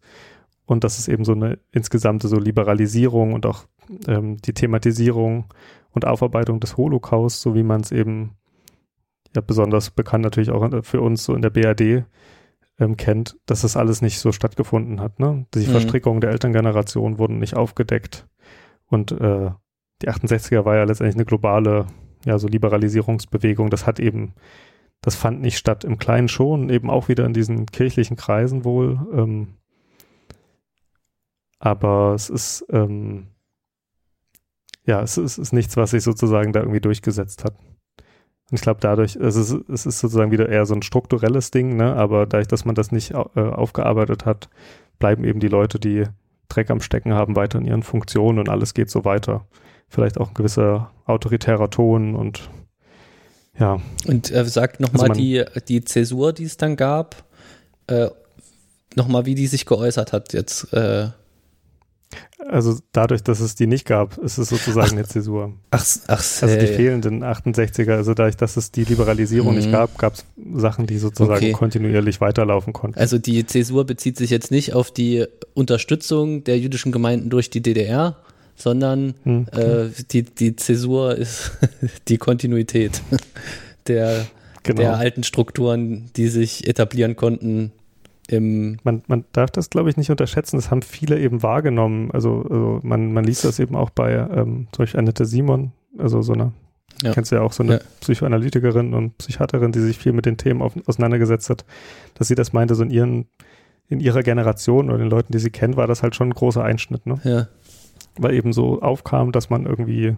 und dass es eben so eine insgesamte so Liberalisierung und auch ähm, die Thematisierung und Aufarbeitung des Holocaust, so wie man es eben ja besonders bekannt natürlich auch in- für uns so in der BRD ähm, kennt, dass das alles nicht so stattgefunden hat. Ne? Die Mhm. Verstrickungen der Elterngeneration wurden nicht aufgedeckt und äh, die 68er war ja letztendlich eine globale ja so Liberalisierungsbewegung. Das hat eben das fand nicht statt im Kleinen schon, eben auch wieder in diesen kirchlichen Kreisen wohl. Ähm, aber es ist, ähm, ja, es ist, ist nichts, was sich sozusagen da irgendwie durchgesetzt hat. Und ich glaube, dadurch, es ist, es ist sozusagen wieder eher so ein strukturelles Ding, ne? aber dadurch, dass man das nicht äh, aufgearbeitet hat, bleiben eben die Leute, die Dreck am Stecken haben, weiter in ihren Funktionen und alles geht so weiter. Vielleicht auch ein gewisser autoritärer Ton und ja, und äh, sagt nochmal Also die, die Zäsur, die es dann gab, äh, nochmal, wie die sich geäußert hat jetzt. Äh, Also dadurch, dass es die nicht gab, ist es sozusagen eine Zäsur. ach, ach, Also die äh, fehlenden 68er, also dadurch, dass es die Liberalisierung nicht Mhm. gab, gab es Sachen, die sozusagen Okay. kontinuierlich weiterlaufen konnten. Also die Zäsur bezieht sich jetzt nicht auf die Unterstützung der jüdischen Gemeinden durch die DDR, sondern Hm, äh, die, die Zäsur ist die Kontinuität der, genau. der alten Strukturen, die sich etablieren konnten im Man, man darf das, glaube ich, nicht unterschätzen. Das haben viele eben wahrgenommen. Also, also man, man liest das eben auch bei ähm, zum Beispiel Annette Simon, also so eine, Ja. kennst du ja auch so eine Ja. Psychoanalytikerin und Psychiaterin, die sich viel mit den Themen auf, auseinandergesetzt hat, dass sie das meinte, so in ihren, in ihrer Generation oder den Leuten, die sie kennt, war das halt schon ein großer Einschnitt, ne? ja, Weil eben so aufkam, dass man irgendwie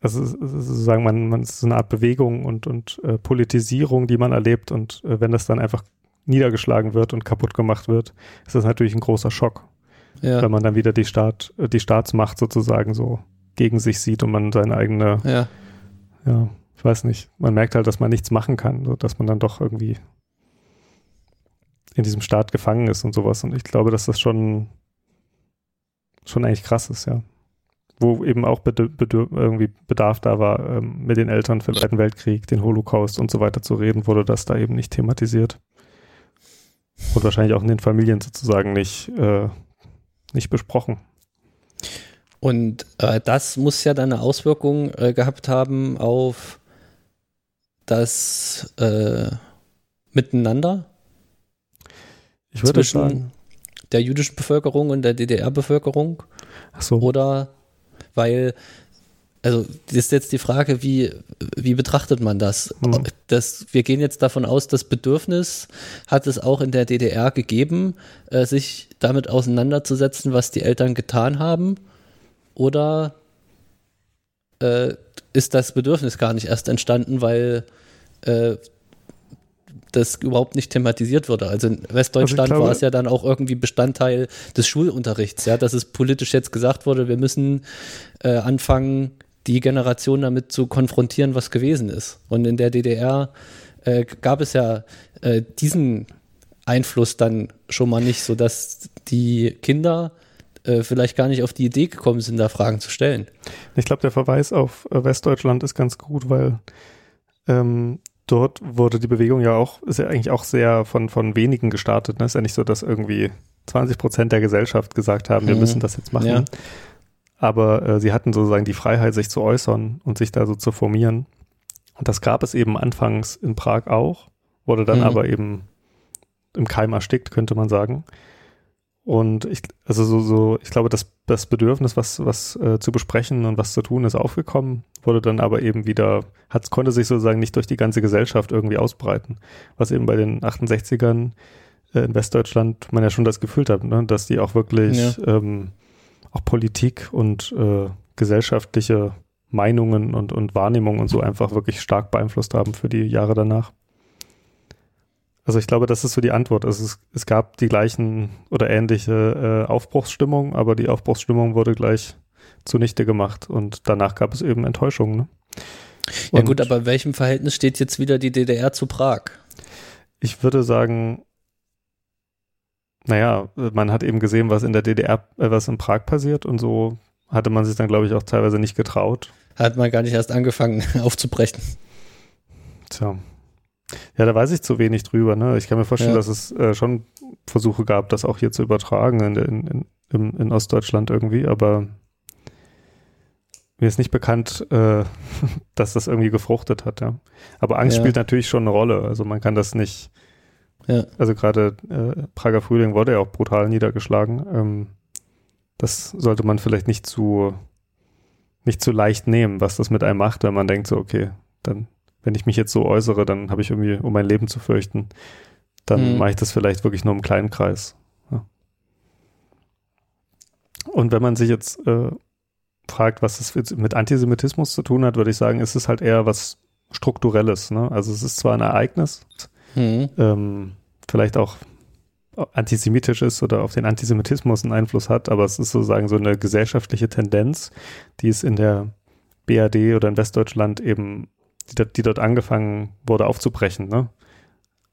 also sozusagen, man, man es ist so eine Art Bewegung und, und äh, Politisierung, die man erlebt und äh, wenn das dann einfach niedergeschlagen wird und kaputt gemacht wird, ist das natürlich ein großer Schock, ja, wenn man dann wieder die Staat, äh, die Staatsmacht sozusagen so gegen sich sieht und man seine eigene, ja. ja, ich weiß nicht, man merkt halt, dass man nichts machen kann, so dass man dann doch irgendwie in diesem Staat gefangen ist und sowas. Und ich glaube, dass das schon, schon eigentlich krass ist, ja. Wo eben auch bedür bedür irgendwie Bedarf da war, ähm, mit den Eltern für den Zweiten Weltkrieg, den Holocaust und so weiter zu reden, wurde das da eben nicht thematisiert. Und wahrscheinlich auch in den Familien sozusagen nicht, äh, nicht besprochen. Und äh, das muss ja dann eine Auswirkung äh, gehabt haben auf das äh, Miteinander Ich würde zwischen sagen, der jüdischen Bevölkerung und der DDR-Bevölkerung. ach so, Oder weil, also das ist jetzt die Frage, wie, wie betrachtet man das? Mhm. das? Wir gehen jetzt davon aus, das Bedürfnis hat es auch in der DDR gegeben, äh, sich damit auseinanderzusetzen, was die Eltern getan haben. Oder äh, ist das Bedürfnis gar nicht erst entstanden, weil äh, das überhaupt nicht thematisiert wurde. Also in Westdeutschland glaube- war es ja dann auch irgendwie Bestandteil des Schulunterrichts, ja, dass es politisch jetzt gesagt wurde, wir müssen äh, anfangen, die Generation damit zu konfrontieren, was gewesen ist. Und in der DDR äh, gab es ja äh, diesen Einfluss dann schon mal nicht, sodass die Kinder äh, vielleicht gar nicht auf die Idee gekommen sind, da Fragen zu stellen. Ich glaube, der Verweis auf äh, Westdeutschland ist ganz gut, weil ähm, dort wurde die Bewegung ja auch, ist ja eigentlich auch sehr von, von wenigen gestartet. Ne? Ist ja nicht so, dass irgendwie 20 Prozent der Gesellschaft gesagt haben, wir Mhm. müssen das jetzt machen. Ja. Aber äh, sie hatten sozusagen die Freiheit, sich zu äußern und sich da so zu formieren. Und das gab es eben anfangs in Prag auch, wurde dann Mhm. aber eben im Keim erstickt, könnte man sagen. Und ich, also so, so, ich glaube, das, das Bedürfnis, was, was äh, zu besprechen und was zu tun, ist aufgekommen, wurde dann aber eben wieder, hat, konnte sich sozusagen nicht durch die ganze Gesellschaft irgendwie ausbreiten. Was eben bei den 68ern äh, in Westdeutschland man ja schon das Gefühl hat, ne, dass die auch wirklich ähm, auch Politik und äh, gesellschaftliche Meinungen und, und Wahrnehmungen und so einfach wirklich stark beeinflusst haben für die Jahre danach. Also ich glaube, das ist so die Antwort. Also es, es gab die gleichen oder ähnliche äh, Aufbruchsstimmung, aber die Aufbruchsstimmung wurde gleich zunichte gemacht und danach gab es eben Enttäuschungen. Ne? Ja gut, aber in welchem Verhältnis steht jetzt wieder die DDR zu Prag? ich würde sagen, naja, man hat eben gesehen, was in der DDR, äh, was in Prag passiert und so hatte man sich dann, glaube ich, auch teilweise nicht getraut. Hat man gar nicht erst angefangen aufzubrechen. Tja. Ja, da weiß ich zu wenig drüber. Ne? Ich kann mir vorstellen, Ja. dass es äh, schon Versuche gab, das auch hier zu übertragen in, in, in, in, Ostdeutschland irgendwie, aber mir ist nicht bekannt, äh, dass das irgendwie gefruchtet hat. Ja. Aber Angst Ja. spielt natürlich schon eine Rolle. Also man kann das nicht, Ja. also gerade äh, Prager Frühling wurde ja auch brutal niedergeschlagen. Ähm, das sollte man vielleicht nicht zu nicht zu leicht nehmen, was das mit einem macht, wenn man denkt so, okay, dann wenn ich mich jetzt so äußere, dann habe ich irgendwie, um mein Leben zu fürchten, dann Mhm. mache ich das vielleicht wirklich nur im kleinen Kreis. Ja. Und wenn man sich jetzt äh, fragt, was das jetzt mit Antisemitismus zu tun hat, würde ich sagen, ist es halt eher was Strukturelles. Ne? Also es ist zwar ein Ereignis, Hm. ähm, vielleicht auch antisemitisch ist oder auf den Antisemitismus einen Einfluss hat, aber es ist sozusagen so eine gesellschaftliche Tendenz, die es in der BRD oder in Westdeutschland eben, die, dort- die dort angefangen wurde aufzubrechen. Ne?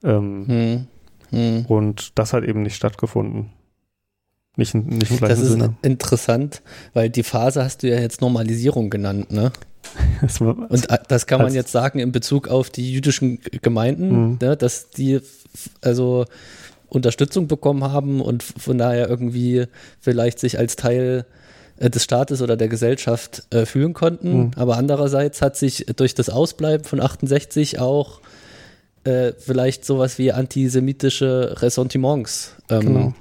Ähm, Hm. Hm. Und das hat eben nicht stattgefunden. Nicht, in- nicht im Das gleichen ist Sinne. interessant, weil die Phase hast du ja jetzt Normalisierung genannt, ne? War- Und äh, das kann man jetzt sagen in Bezug auf die jüdischen Gemeinden, Mhm. ne, dass die also Unterstützung bekommen haben und von daher irgendwie vielleicht sich als Teil des Staates oder der Gesellschaft äh, fühlen konnten. Mhm. Aber andererseits hat sich durch das Ausbleiben von 68 auch äh, vielleicht sowas wie antisemitische Ressentiments ähm, Genau.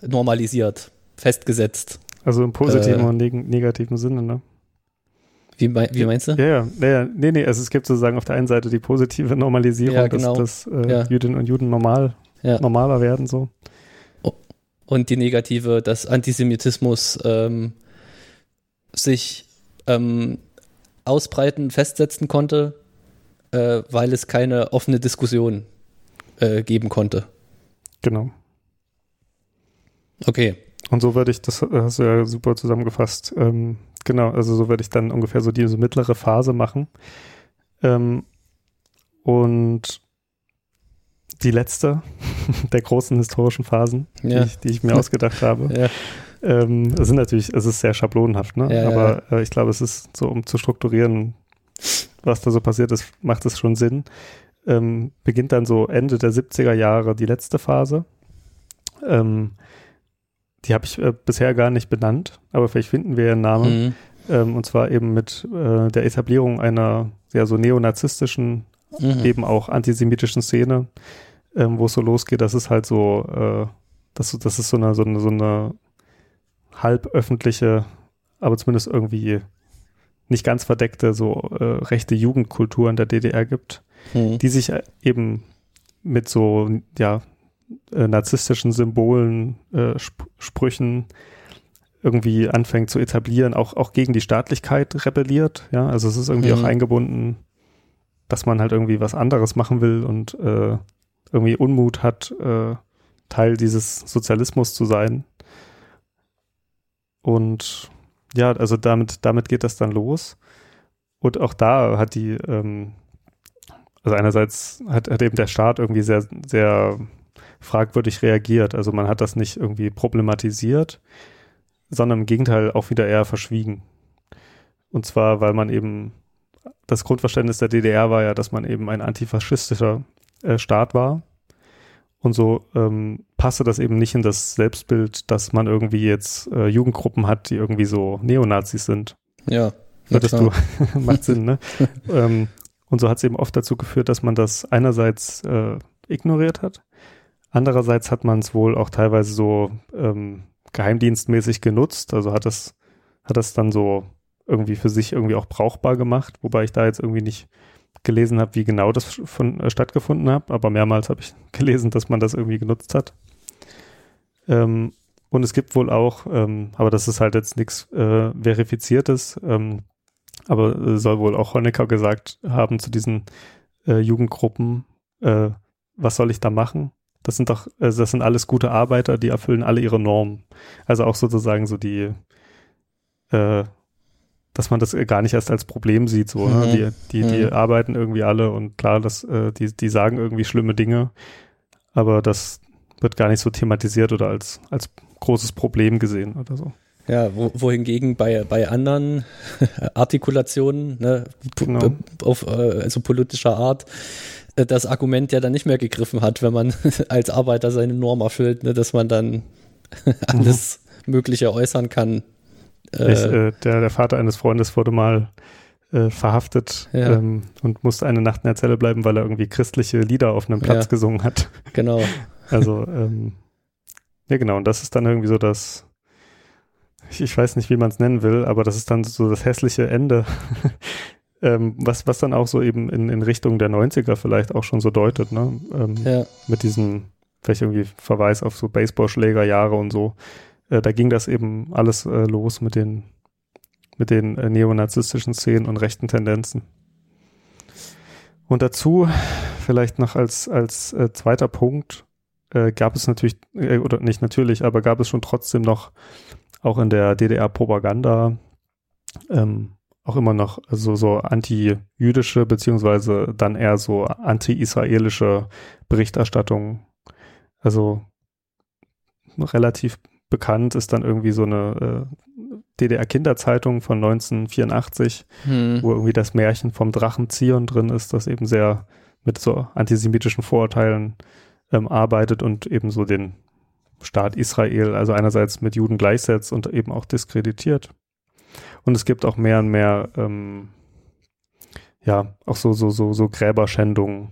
normalisiert, festgesetzt. also im positiven Äh, und neg negativen Sinne, ne? Wie, mei- wie meinst du? Ja, ja, ja, nee, nee, also es gibt sozusagen auf der einen Seite die positive Normalisierung, Ja, genau. dass, dass äh, Ja. Jüdinnen und Juden normal, normaler werden, so. Und die negative, dass Antisemitismus ähm, sich ähm, ausbreiten, festsetzen konnte, äh, weil es keine offene Diskussion äh, geben konnte. Genau. Okay. Und so würde ich, das hast du ja super zusammengefasst, ähm, genau, also so würde ich dann ungefähr so diese mittlere Phase machen. Ähm, und die letzte der großen historischen Phasen, die, Ja. ich, die ich mir ausgedacht habe. Ja. Ähm, es sind natürlich, es ist sehr schablonenhaft, ne? Ja, aber Äh, ich glaube, es ist so, um zu strukturieren, was da so passiert ist, macht es schon Sinn. Ähm, beginnt dann so Ende der 70er Jahre die letzte Phase. Ähm, die habe ich äh, bisher gar nicht benannt, aber vielleicht finden wir ihren Namen. Mhm. Ähm, und zwar eben mit äh, der Etablierung einer ja so neonazistischen, Mhm. eben auch antisemitischen Szene, ähm, wo es so losgeht, dass es halt so, äh, dass, das ist so eine, so eine, so eine halb öffentliche, aber zumindest irgendwie nicht ganz verdeckte, so äh, rechte Jugendkultur in der DDR gibt, Mhm. die sich eben mit so, ja, äh, narzisstischen Symbolen, äh, Sp Sprüchen irgendwie anfängt zu etablieren, auch, auch gegen die Staatlichkeit rebelliert, ja, also es ist irgendwie Mhm. auch eingebunden, dass man halt irgendwie was anderes machen will und äh, irgendwie Unmut hat, äh, Teil dieses Sozialismus zu sein. Und ja, also damit, damit geht das dann los. Und auch da hat die, ähm, also einerseits hat, hat eben der Staat irgendwie sehr, sehr fragwürdig reagiert. Also man hat das nicht irgendwie problematisiert, sondern im Gegenteil auch wieder eher verschwiegen. Und zwar, weil man eben, das Grundverständnis der DDR war ja, dass man eben ein antifaschistischer äh, Staat war. Und so ähm, passte das eben nicht in das Selbstbild, dass man irgendwie jetzt äh, Jugendgruppen hat, die irgendwie so Neonazis sind. Ja. Würdest du, macht Sinn, ne? ähm, und so hat es eben oft dazu geführt, dass man das einerseits äh, ignoriert hat, andererseits hat man es wohl auch teilweise so ähm, geheimdienstmäßig genutzt, also hat das, hat das dann so irgendwie für sich irgendwie auch brauchbar gemacht, wobei ich da jetzt irgendwie nicht gelesen habe, wie genau das von, äh, stattgefunden hat, aber mehrmals habe ich gelesen, dass man das irgendwie genutzt hat. Ähm, und es gibt wohl auch, ähm, aber das ist halt jetzt nichts äh, Verifiziertes, ähm, aber äh, soll wohl auch Honecker gesagt haben zu diesen äh, Jugendgruppen, äh, was soll ich da machen? Das sind doch, also das sind alles gute Arbeiter, die erfüllen alle ihre Normen. Also auch sozusagen so die, äh, dass man das gar nicht erst als Problem sieht, so, ne? mhm. ne? die, die, die mhm. arbeiten irgendwie alle und klar, das, äh, die, die sagen irgendwie schlimme Dinge, aber das wird gar nicht so thematisiert oder als, als großes Problem gesehen oder so. Ja, wo, wohingegen bei, bei anderen Artikulationen, ne, genau. auf, äh, also politischer Art, äh, das Argument ja dann nicht mehr gegriffen hat, wenn man als Arbeiter seine Norm erfüllt, ne, dass man dann alles mhm. Mögliche äußern kann. Äh, ich, äh, der, der Vater eines Freundes wurde mal äh, verhaftet ja. ähm, und musste eine Nacht in der Zelle bleiben, weil er irgendwie christliche Lieder auf einem Platz ja. gesungen hat. Genau. Also, ähm, ja genau, und das ist dann irgendwie so das, ich, ich weiß nicht, wie man es nennen will, aber das ist dann so das hässliche Ende ähm, was, was dann auch so eben in, in Richtung der 90er vielleicht auch schon so deutet, ne? Ähm, ja. Mit diesem, vielleicht irgendwie Verweis auf so Baseballschlägerjahre und so. Äh, da ging das eben alles äh, los mit den, mit den äh, neonazistischen Szenen und rechten Tendenzen. Und dazu, vielleicht noch als, als äh, zweiter Punkt, äh, gab es natürlich, äh, oder nicht natürlich, aber gab es schon trotzdem noch auch in der DDR-Propaganda ähm, auch immer noch so, so anti-jüdische beziehungsweise dann eher so anti-israelische Berichterstattung. Also relativ bekannt ist dann irgendwie so eine äh, DDR-Kinderzeitung von 1984, hm. wo irgendwie das Märchen vom Drachen Zion drin ist, das eben sehr mit so antisemitischen Vorurteilen ähm, arbeitet und eben so den Staat Israel, also einerseits mit Juden gleichsetzt und eben auch diskreditiert. Und es gibt auch mehr und mehr, ähm, ja, auch so, so, so, so Gräberschändungen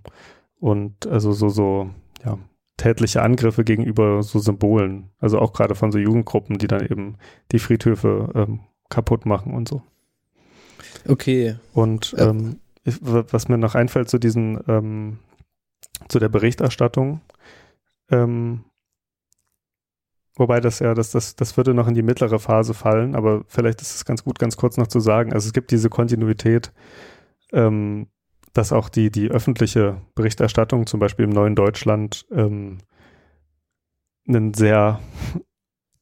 und also so, so, ja, tätliche Angriffe gegenüber so Symbolen. Also auch gerade von so Jugendgruppen, die dann eben die Friedhöfe ähm, kaputt machen und so. Okay. Und ähm, ich, was mir noch einfällt zu diesen, ähm, zu der Berichterstattung, ähm, Wobei das ja, das, das, das würde noch in die mittlere Phase fallen, aber vielleicht ist es ganz gut, ganz kurz noch zu sagen. Also es gibt diese Kontinuität, ähm, dass auch die, die öffentliche Berichterstattung, zum Beispiel im neuen Deutschland, ähm, einen sehr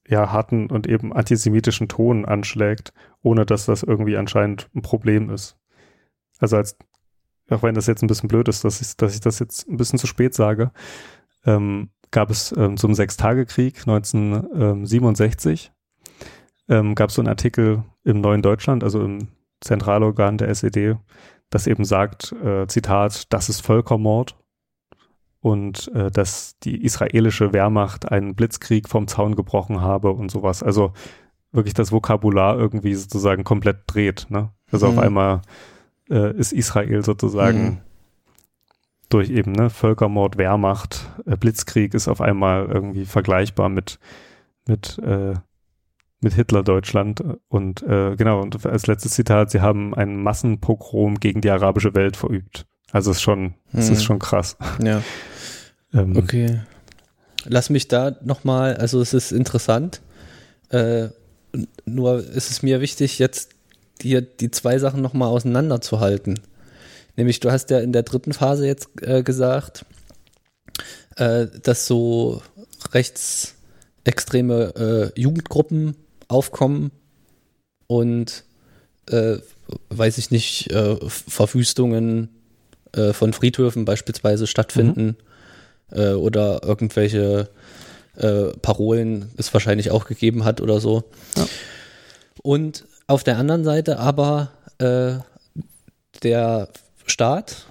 ja, harten und eben antisemitischen Ton anschlägt, ohne dass das irgendwie anscheinend ein Problem ist. Also als, auch wenn das jetzt ein bisschen blöd ist, dass ich, dass ich das jetzt ein bisschen zu spät sage, ähm, gab es ähm, zum Sechstagekrieg 1967, ähm, gab es so einen Artikel im Neuen Deutschland, also im Zentralorgan der SED, das eben sagt, äh, Zitat, das ist Völkermord und äh, dass die israelische Wehrmacht einen Blitzkrieg vom Zaun gebrochen habe und sowas. Also wirklich das Vokabular irgendwie sozusagen komplett dreht. Ne? Also mhm. auf einmal äh, ist Israel sozusagen mhm durch eben ne, Völkermord, Wehrmacht, äh, Blitzkrieg ist auf einmal irgendwie vergleichbar mit, mit, äh, mit Hitler-Deutschland. Und äh, genau, und als letztes Zitat, sie haben einen Massenpogrom gegen die arabische Welt verübt. Also ist schon, es hm. ist schon krass. Ja. ähm, okay. Lass mich da nochmal, also es ist interessant, äh, nur ist es mir wichtig, jetzt hier die zwei Sachen nochmal auseinanderzuhalten. Nämlich, du hast ja in der dritten Phase jetzt äh, gesagt, äh, dass so rechtsextreme äh, Jugendgruppen aufkommen, und äh, weiß ich nicht, äh, Verwüstungen äh, von Friedhöfen beispielsweise stattfinden äh, oder irgendwelche äh, Parolen es wahrscheinlich auch gegeben hat oder so. Ja. Und auf der anderen Seite aber äh, der Staat,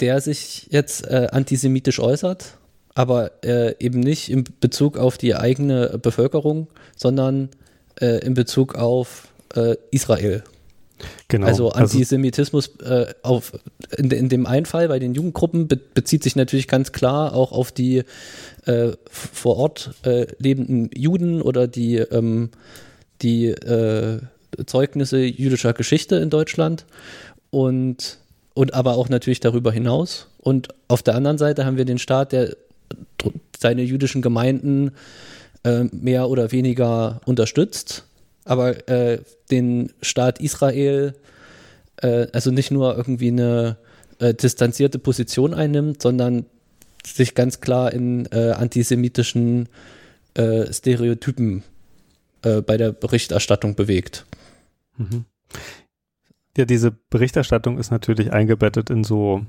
der sich jetzt antisemitisch äußert, aber äh, eben nicht in Bezug auf die eigene Bevölkerung, sondern äh, in Bezug auf äh, Israel. Genau. Also Antisemitismus äh, auf, in, in dem einen Fall bei den Jugendgruppen be bezieht sich natürlich ganz klar auch auf die äh, vor Ort äh, lebenden Juden oder die, ähm, die Zeugnisse jüdischer Geschichte in Deutschland und, und aber auch natürlich darüber hinaus. Und auf der anderen Seite haben wir den Staat, der seine jüdischen Gemeinden äh, mehr oder weniger unterstützt aber äh, den Staat Israel äh, also nicht nur irgendwie eine äh, distanzierte Position einnimmt, sondern sich ganz klar in äh, antisemitischen äh, Stereotypen bei der Berichterstattung bewegt. Mhm. Ja, diese Berichterstattung ist natürlich eingebettet in so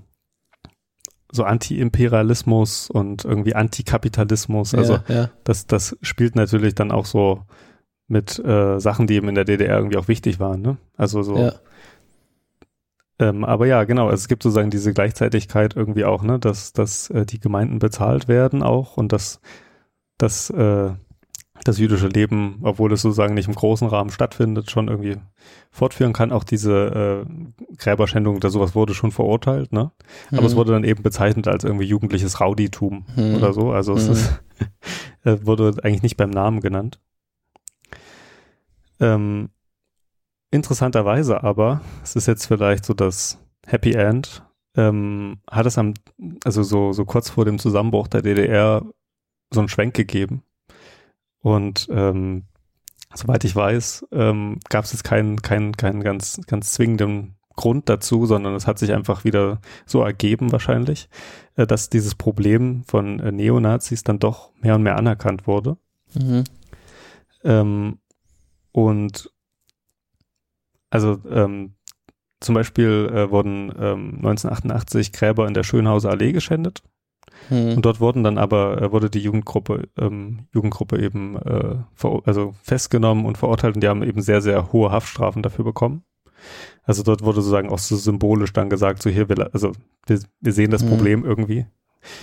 so Anti-Imperialismus und irgendwie Antikapitalismus. Also ja, ja. das, das spielt natürlich dann auch so mit äh, Sachen, die eben in der DDR irgendwie auch wichtig waren. Ne? Also so. Ja. Ähm, aber ja, genau, also es gibt sozusagen diese Gleichzeitigkeit irgendwie auch, ne, dass, dass äh, die Gemeinden bezahlt werden auch und dass, dass äh, das jüdische Leben, obwohl es sozusagen nicht im großen Rahmen stattfindet, schon irgendwie fortführen kann. Auch diese äh, Gräberschändung oder sowas wurde schon verurteilt, ne? Aber Mhm. es wurde dann eben bezeichnet als irgendwie jugendliches Rowdytum Mhm. oder so. Also es Mhm. ist, äh, wurde eigentlich nicht beim Namen genannt. Ähm, interessanterweise aber, es ist jetzt vielleicht so das Happy End, ähm, hat es am, also so, so kurz vor dem Zusammenbruch der DDR so einen Schwenk gegeben. Und ähm, soweit ich weiß, ähm, gab es jetzt keinen, keinen, keinen ganz, ganz zwingenden Grund dazu, sondern es hat sich einfach wieder so ergeben wahrscheinlich, äh, dass dieses Problem von äh, Neonazis dann doch mehr und mehr anerkannt wurde. Mhm. Ähm, und also ähm, zum Beispiel äh, wurden ähm, 1988 Gräber in der Schönhauser Allee geschändet Mhm. und dort wurden dann aber äh, wurde die Jugendgruppe ähm, Jugendgruppe eben äh, also festgenommen und verurteilt und die haben eben sehr sehr hohe Haftstrafen dafür bekommen. Also dort wurde sozusagen auch so symbolisch dann gesagt, so hier wir also wir, wir sehen das Mhm. Problem irgendwie.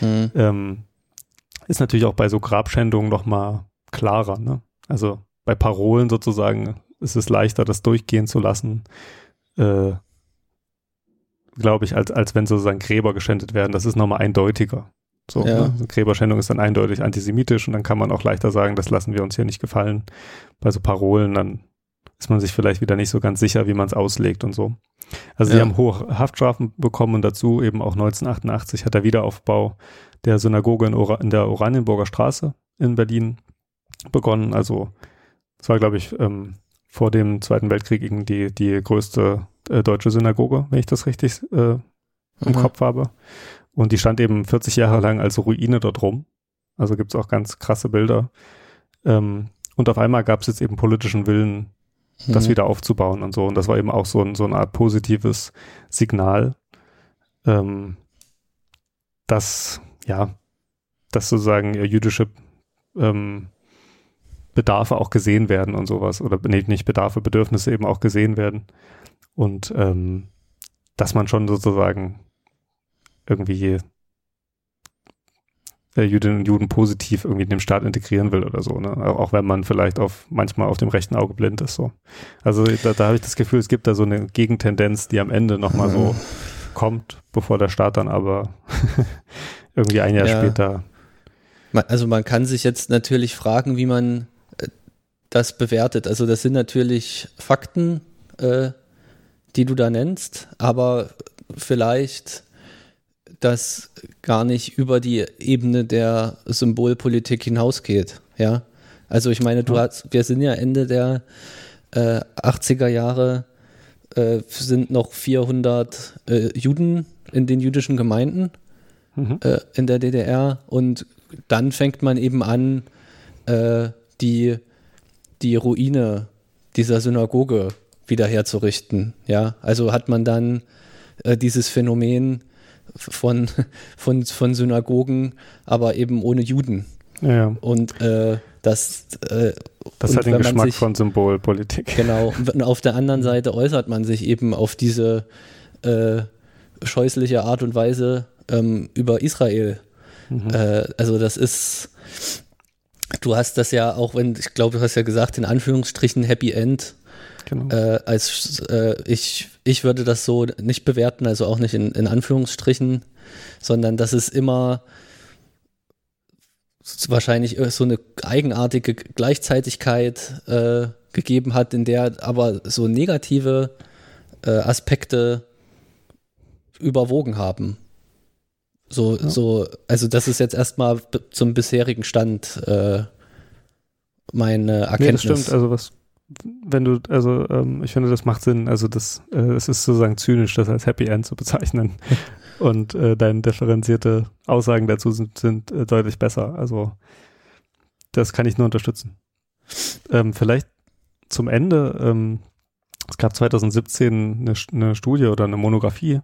Mhm. Ähm, ist natürlich auch bei so Grabschändungen noch mal klarer. Ne? Also bei Parolen sozusagen ist es leichter, das durchgehen zu lassen, äh, glaube ich, als, als wenn sozusagen Gräber geschändet werden. Das ist nochmal eindeutiger. So, Ja. ne? Gräberschändung ist dann eindeutig antisemitisch und dann kann man auch leichter sagen, das lassen wir uns hier nicht gefallen. Bei so Parolen, dann ist man sich vielleicht wieder nicht so ganz sicher, wie man es auslegt und so. Also sie Ja. haben hohe Haftstrafen bekommen und dazu eben auch 1988 hat der Wiederaufbau der Synagoge in, Ora in der Oranienburger Straße in Berlin begonnen. Also es war, glaube ich, ähm, vor dem Zweiten Weltkrieg die, die größte äh, deutsche Synagoge, wenn ich das richtig äh, im Mhm. Kopf habe. Und die stand eben 40 Jahre lang als Ruine dort rum. Also gibt's auch ganz krasse Bilder. Ähm, und auf einmal gab's jetzt eben politischen Willen, das Mhm. wieder aufzubauen und so. Und das war eben auch so, ein, so eine Art positives Signal, ähm, dass, ja, dass sozusagen jüdische ähm, Bedarfe auch gesehen werden und sowas. Oder nee, nicht Bedarfe, Bedürfnisse eben auch gesehen werden. Und ähm, dass man schon sozusagen irgendwie äh, Jüdinnen und Juden positiv irgendwie in den Staat integrieren will oder so, ne? Auch wenn man vielleicht auf manchmal auf dem rechten Auge blind ist. so. Also da, da habe ich das Gefühl, es gibt da so eine Gegentendenz, die am Ende nochmal so kommt, bevor der Staat dann aber irgendwie ein Jahr Ja. später. Also man kann sich jetzt natürlich fragen, wie man äh, das bewertet. Also das sind natürlich Fakten, äh, die du da nennst, aber vielleicht das gar nicht über die Ebene der Symbolpolitik hinausgeht. Ja, also ich meine, du hast, wir sind ja Ende der äh, 80er Jahre, äh, sind noch 400 äh, Juden in den jüdischen Gemeinden Mhm. äh, in der DDR und dann fängt man eben an, äh, die, die Ruine dieser Synagoge wiederherzurichten. Ja, also hat man dann äh, dieses Phänomen von, von, von Synagogen, aber eben ohne Juden. Ja. Und äh, das, äh, Das hat den Geschmack sich- von Symbolpolitik. Genau. Und auf der anderen Seite äußert man sich eben auf diese äh, scheußliche Art und Weise ähm, über Israel. Äh, also das ist, du hast das ja auch, wenn, ich glaube, du hast ja gesagt, in Anführungsstrichen Happy End. Genau. Äh, als äh, ich, ich würde das so nicht bewerten, also auch nicht in, in Anführungsstrichen, sondern das ist immer wahrscheinlich so eine eigenartige Gleichzeitigkeit äh, gegeben hat, in der aber so negative äh, Aspekte überwogen haben. So, so, also das ist jetzt erstmal zum bisherigen Stand äh, meine Nee, das Erkenntnis. stimmt. Also was, wenn du, also ähm, ich finde, das macht Sinn. Also das, äh, es ist sozusagen zynisch, das als Happy End zu bezeichnen. Und äh, deine differenzierte Aussagen dazu sind, sind äh, deutlich besser. Also das kann ich nur unterstützen. Ähm, vielleicht zum Ende. Ähm, es gab 2017 eine, eine Studie oder eine Monographie,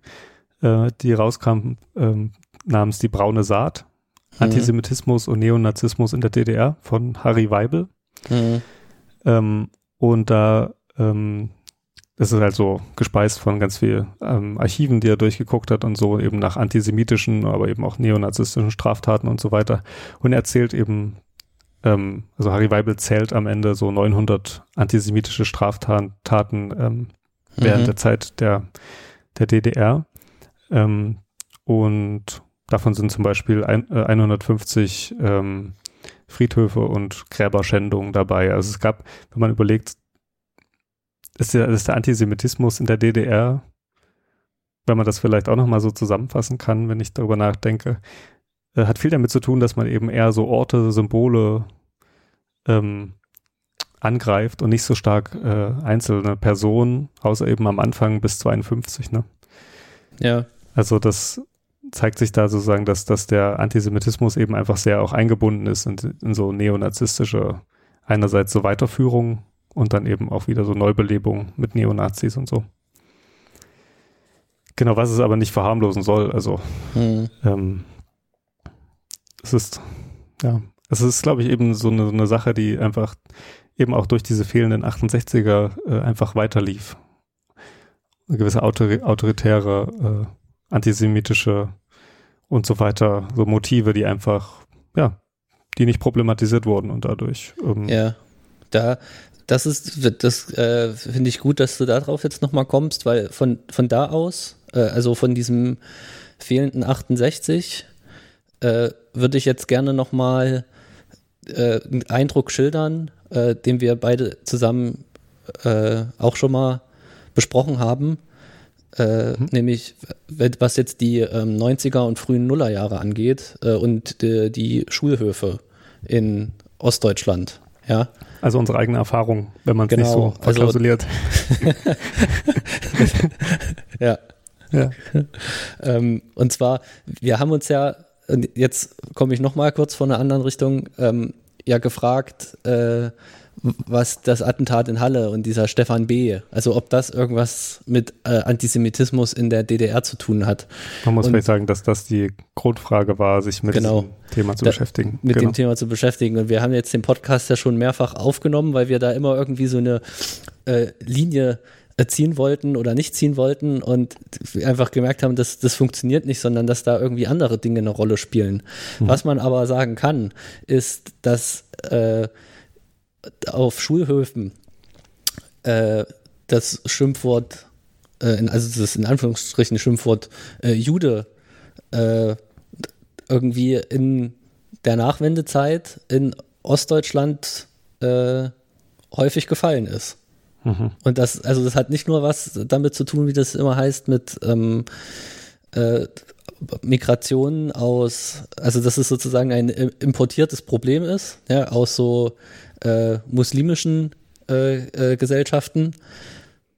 äh, die rauskam ähm, namens Die braune Saat. Mhm. Antisemitismus und Neonazismus in der DDR von Harry Weibel. Mhm. Ähm, und da ähm, das ist halt so gespeist von ganz viel ähm, Archiven, die er durchgeguckt hat und so eben nach antisemitischen, aber eben auch neonazistischen Straftaten und so weiter. Und er erzählt eben, ähm, also Harry Weibel zählt am Ende so 900 antisemitische Straftaten ähm, während Mhm. der Zeit der, der DDR. Ähm, und davon sind zum Beispiel ein, äh, 150 ähm, Friedhöfe und Gräberschändungen dabei. Also es gab, wenn man überlegt, ist der, ist der Antisemitismus in der DDR, wenn man das vielleicht auch nochmal so zusammenfassen kann, wenn ich darüber nachdenke, äh, hat viel damit zu tun, dass man eben eher so Orte, Symbole ähm, angreift und nicht so stark äh, einzelne Personen, außer eben am Anfang bis 52. Ne? Ja. Also das zeigt sich da sozusagen, dass, dass der Antisemitismus eben einfach sehr auch eingebunden ist in, in so neonazistische, einerseits so Weiterführung und dann eben auch wieder so Neubelebung mit Neonazis und so. Genau, was es aber nicht verharmlosen soll. Also Mhm. ähm, es ist, ja, es ist, glaube ich, eben so eine, so eine Sache, die einfach eben auch durch diese fehlenden 68er äh, einfach weiterlief. Eine gewisse autori autoritäre, äh, antisemitische und so weiter, so Motive, die einfach, ja, die nicht problematisiert wurden und dadurch, ähm, Ja, da, das ist, das äh, finde ich gut, dass du darauf jetzt nochmal kommst, weil von, von da aus, äh, also von diesem fehlenden 68, äh, würde ich jetzt gerne nochmal äh, einen Eindruck schildern, äh, den wir beide zusammen äh, auch schon mal besprochen haben. Äh, Nämlich, wenn- was jetzt die ähm, 90er und frühen Nullerjahre angeht äh, und die, die Schulhöfe in Ostdeutschland. Ja, also unsere eigene Erfahrung, wenn man es nicht Genau, so also- verklausuliert. ja. ja. Ähm, und zwar, wir haben uns ja, und jetzt komme ich nochmal kurz von einer anderen Richtung, ähm, ja gefragt, äh, was das Attentat in Halle und dieser Stefan B., also ob das irgendwas mit äh, Antisemitismus in der DDR zu tun hat. Man muss Und- vielleicht sagen, dass das die Grundfrage war, sich mit Genau. diesem Thema zu Da- beschäftigen. mit genau. dem Thema zu beschäftigen. Und wir haben jetzt den Podcast ja schon mehrfach aufgenommen, weil wir da immer irgendwie so eine äh, Linie äh, ziehen wollten oder nicht ziehen wollten und einfach gemerkt haben, dass das funktioniert nicht, sondern dass da irgendwie andere Dinge eine Rolle spielen. Was man aber sagen kann, ist, dass äh, auf Schulhöfen äh, das Schimpfwort, äh, also das in Anführungsstrichen Schimpfwort äh, Jude äh, irgendwie in der Nachwendezeit in Ostdeutschland äh, häufig gefallen ist. Mhm. Und das, also das hat nicht nur was damit zu tun, wie das immer heißt, mit ähm, äh, Migration aus, also dass es sozusagen ein importiertes Problem ist, ja, aus so äh, muslimischen äh, äh, Gesellschaften,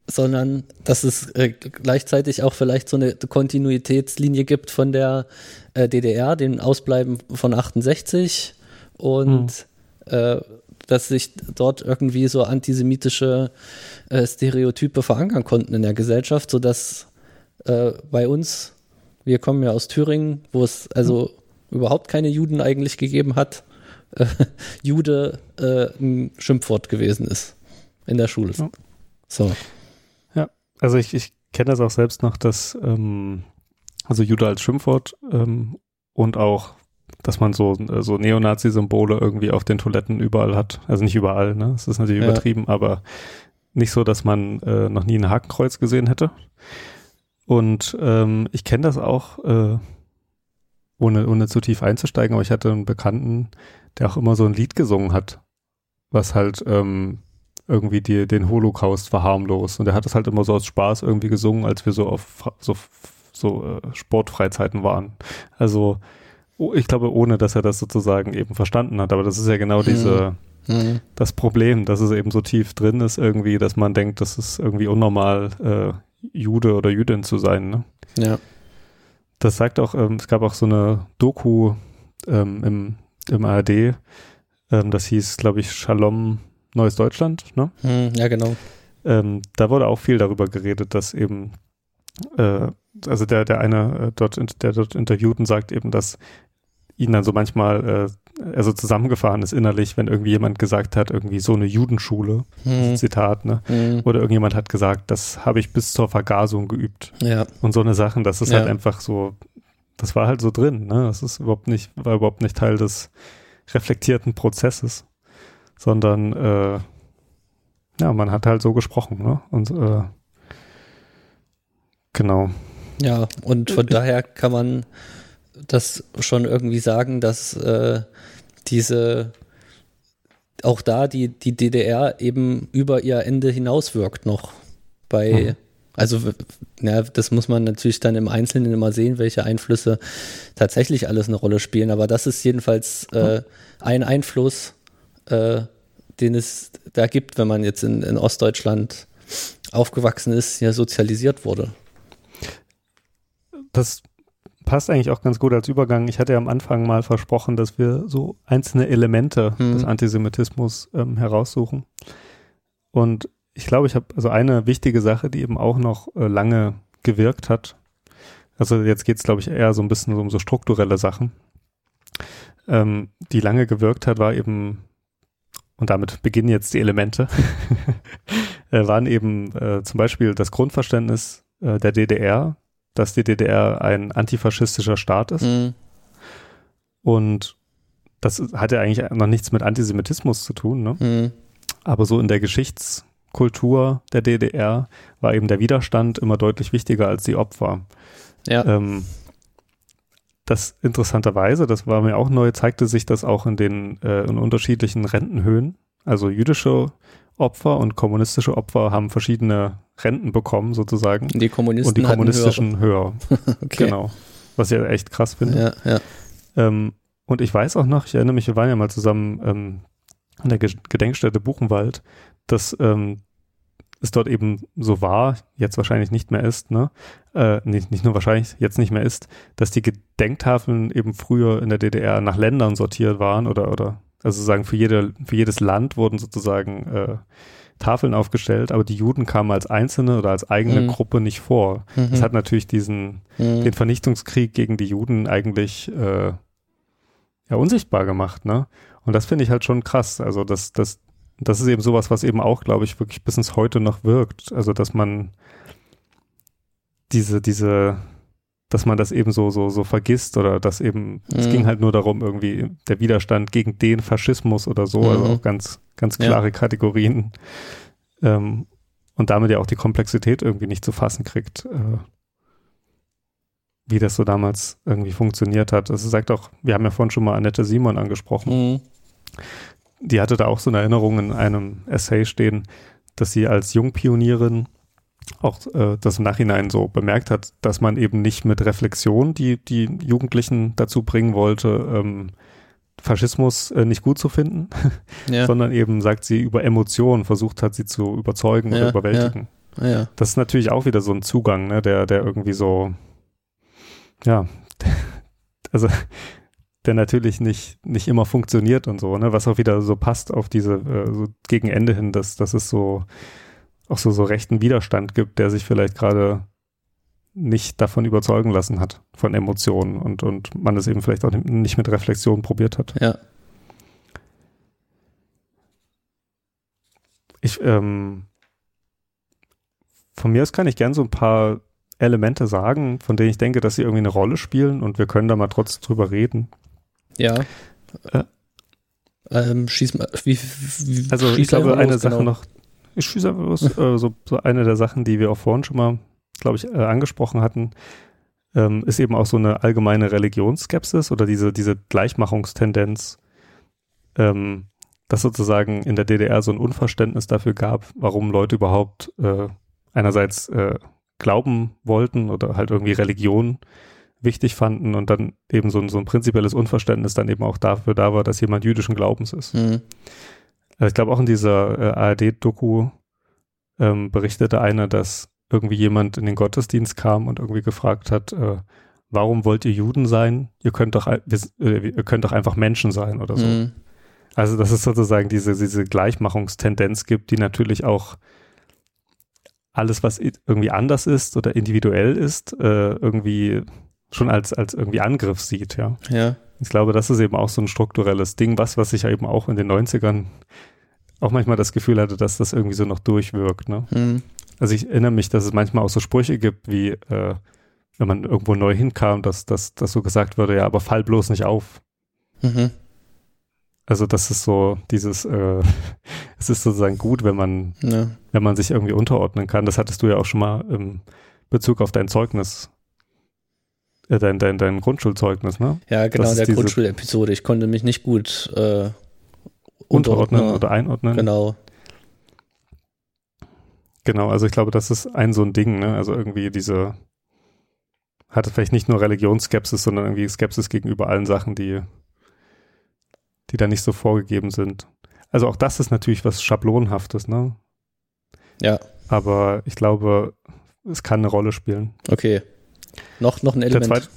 sondern dass es äh, gleichzeitig auch vielleicht so eine Kontinuitätslinie gibt von der äh, DDR, dem Ausbleiben von 68 und äh, dass sich dort irgendwie so antisemitische Stereotype verankern konnten in der Gesellschaft, sodass bei uns, wir kommen ja aus Thüringen, wo es also überhaupt keine Juden eigentlich gegeben hat, äh, Jude äh, ein Schimpfwort gewesen ist in der Schule. Ja. So. Also ich, ich kenne das auch selbst noch, dass ähm, also Jude als Schimpfwort ähm, und auch, dass man so, so Neonazi-Symbole irgendwie auf den Toiletten überall hat. Also nicht überall, ne? Das ist natürlich Ja. übertrieben, aber nicht so, dass man äh, noch nie ein Hakenkreuz gesehen hätte. Und ähm, ich kenne das auch, äh, ohne, ohne zu tief einzusteigen, aber ich hatte einen Bekannten, der auch immer so ein Lied gesungen hat, was halt ähm, irgendwie die, den Holocaust verharmlost. Und er hat es halt immer so aus Spaß irgendwie gesungen, als wir so auf so, so äh, Sportfreizeiten waren. Also ich glaube, ohne dass er das sozusagen eben verstanden hat. Aber das ist ja genau diese, Mhm. das Problem, dass es eben so tief drin ist irgendwie, dass man denkt, das ist irgendwie unnormal, äh, Jude oder Jüdin zu sein. Ne? Ja. Das sagt auch, ähm, es gab auch so eine Doku ähm, im, im ARD, ähm, das hieß, glaube ich, Shalom Neues Deutschland, ne? Mhm. Ja, genau. Ähm, da wurde auch viel darüber geredet, dass eben, äh, also der, der eine äh, dort, der dort interviewten sagt eben, dass ihn dann so manchmal, äh, er so zusammengefahren ist innerlich, wenn irgendwie jemand gesagt hat, irgendwie so eine Judenschule, Mhm. Zitat, ne? Mhm. Oder irgendjemand hat gesagt, das habe ich bis zur Vergasung geübt. Ja. Und so eine Sachen, das ist Ja. halt einfach so, das war halt so drin, ne? Das ist überhaupt nicht, war überhaupt nicht Teil des reflektierten Prozesses, sondern äh, ja, man hat halt so gesprochen, ne? Und äh, genau. Ja, und von daher kann man das schon irgendwie sagen, dass äh, diese auch da die, die DDR eben über ihr Ende hinaus wirkt noch. Bei, Mhm. also ja, das muss man natürlich dann im Einzelnen immer sehen, welche Einflüsse tatsächlich alles eine Rolle spielen. Aber das ist jedenfalls äh, ein Einfluss, äh, den es da gibt, wenn man jetzt in, in Ostdeutschland aufgewachsen ist, hier sozialisiert wurde. Das passt eigentlich auch ganz gut als Übergang. Ich hatte ja am Anfang mal versprochen, dass wir so einzelne Elemente Mhm. des Antisemitismus ähm, heraussuchen. Und ich glaube, ich habe also eine wichtige Sache, die eben auch noch äh, lange gewirkt hat. Also jetzt geht es, glaube ich, eher so ein bisschen um so strukturelle Sachen. Ähm, die lange gewirkt hat, war eben, und damit beginnen jetzt die Elemente, äh, waren eben äh, zum Beispiel das Grundverständnis äh, der DDR, dass die DDR ein antifaschistischer Staat ist. Mhm. Und das hat ja eigentlich noch nichts mit Antisemitismus zu tun, ne? Mhm. Aber so in der Geschichtskultur der DDR war eben der Widerstand immer deutlich wichtiger als die Opfer. Ja. Ähm, das interessanterweise, das war mir auch neu, zeigte sich das auch in den äh, in unterschiedlichen Rentenhöhen. Also jüdische Opfer und kommunistische Opfer haben verschiedene Renten bekommen sozusagen. Die Kommunisten und die kommunistischen höher. höhere. Okay. Genau. Was ich ja echt krass finde. Ja, ja. Ähm, und ich weiß auch noch, ich erinnere mich, wir waren ja mal zusammen ähm, an der Ge Gedenkstätte Buchenwald, dass ähm, es dort eben so war, jetzt wahrscheinlich nicht mehr ist, ne? Äh, nicht, nicht nur wahrscheinlich, jetzt nicht mehr ist, dass die Gedenktafeln eben früher in der DDR nach Ländern sortiert waren oder, oder also sozusagen für, jede, für jedes Land wurden sozusagen äh, Tafeln aufgestellt, aber die Juden kamen als einzelne oder als eigene Mhm. Gruppe nicht vor. Mhm. Das hat natürlich diesen, Mhm. den Vernichtungskrieg gegen die Juden eigentlich äh, ja unsichtbar gemacht, ne? Und das finde ich halt schon krass. Also das, das, das ist eben sowas, was eben auch, glaube ich, wirklich bis ins Heute noch wirkt. Also dass man diese, diese, dass man das eben so, so, so vergisst oder dass eben, es Mhm. ging halt nur darum, irgendwie der Widerstand gegen den Faschismus oder so, also Mhm. auch ganz, ganz Ja. klare Kategorien. Ähm, und damit ja auch die Komplexität irgendwie nicht zu fassen kriegt, äh, wie das so damals irgendwie funktioniert hat. Also sagt auch, wir haben ja vorhin schon mal Annette Simon angesprochen. Mhm. Die hatte da auch so eine Erinnerung in einem Essay stehen, dass sie als Jungpionierin auch äh, das im Nachhinein so bemerkt hat, dass man eben nicht mit Reflexion die, die Jugendlichen dazu bringen wollte, ähm, Faschismus äh, nicht gut zu finden, Ja. sondern eben, sagt sie, über Emotionen versucht hat, sie zu überzeugen Ja, oder überwältigen. Ja. Das ist natürlich auch wieder so ein Zugang, ne, der, der irgendwie so, ja, also der natürlich nicht, nicht immer funktioniert und so, ne, was auch wieder so passt auf diese, äh, so gegen Ende hin, dass, dass es so, auch so, so rechten Widerstand gibt, der sich vielleicht gerade nicht davon überzeugen lassen hat, von Emotionen und, und man es eben vielleicht auch nicht mit Reflexion probiert hat. Ja. Ich, ähm, von mir aus kann ich gern so ein paar Elemente sagen, von denen ich denke, dass sie irgendwie eine Rolle spielen und wir können da mal trotzdem drüber reden. Ja. Äh. Ähm, schieß mal, wie, wie Also schieß ich glaube, eine los, Sache genau. noch, ich schieße einfach los, äh, so, so eine der Sachen, die wir auch vorhin schon mal, glaube ich, äh, angesprochen hatten, ähm, ist eben auch so eine allgemeine Religionsskepsis oder diese, diese Gleichmachungstendenz, ähm, dass sozusagen in der DDR so ein Unverständnis dafür gab, warum Leute überhaupt äh, einerseits äh, glauben wollten oder halt irgendwie Religion wichtig fanden und dann eben so ein, so ein prinzipielles Unverständnis dann eben auch dafür da war, dass jemand jüdischen Glaubens ist. Mhm. Äh, Ich glaube auch in dieser äh, ARD-Doku ähm, berichtete einer, dass irgendwie jemand in den Gottesdienst kam und irgendwie gefragt hat, äh, warum wollt ihr Juden sein? Ihr könnt doch, wir, äh, ihr könnt doch einfach Menschen sein oder so. Mhm. Also dass es sozusagen diese, diese Gleichmachungstendenz gibt, die natürlich auch alles, was irgendwie anders ist oder individuell ist, äh, irgendwie schon als, als irgendwie Angriff sieht, ja. Ja. Ich glaube, das ist eben auch so ein strukturelles Ding, was, was ich ja eben auch in den 90ern auch manchmal das Gefühl hatte, dass das irgendwie so noch durchwirkt. Ne? Mhm. Also ich erinnere mich, dass es manchmal auch so Sprüche gibt, wie äh, wenn man irgendwo neu hinkam, dass, dass, dass so gesagt wurde, ja, aber fall bloß nicht auf. Mhm. Also das ist so dieses, äh, es ist sozusagen gut, wenn man, Ja. wenn man sich irgendwie unterordnen kann. Das hattest du ja auch schon mal im Bezug auf dein Zeugnis, äh, dein, dein, dein Grundschulzeugnis, ne? ja, genau, Das in der Grundschulepisode. Ich konnte mich nicht gut äh, Unterordnen unterordnen. oder einordnen. Genau. Genau, also ich glaube, das ist ein so ein Ding, ne? Also irgendwie diese hatte vielleicht nicht nur Religionsskepsis, sondern irgendwie Skepsis gegenüber allen Sachen, die, die da nicht so vorgegeben sind. Also auch das ist natürlich was Schablonhaftes, ne? Ja. Aber ich glaube, es kann eine Rolle spielen. Okay. Noch, noch ein Element. zweite,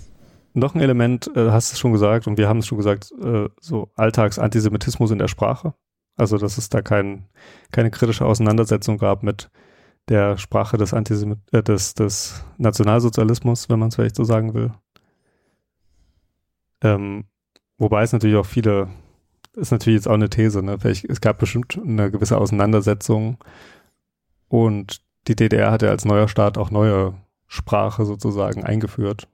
noch ein Element, äh, hast du schon gesagt, und wir haben es schon gesagt, äh, so Alltagsantisemitismus in der Sprache. Also, dass es da kein, keine kritische Auseinandersetzung gab mit der Sprache des, Antisemit äh, des, des Nationalsozialismus, wenn man es vielleicht so sagen will. Ähm, wobei es natürlich auch viele, ist natürlich jetzt auch eine These, ne? Vielleicht, es gab bestimmt eine gewisse Auseinandersetzung und die DDR hatte als neuer Staat auch neue Sprache sozusagen eingeführt.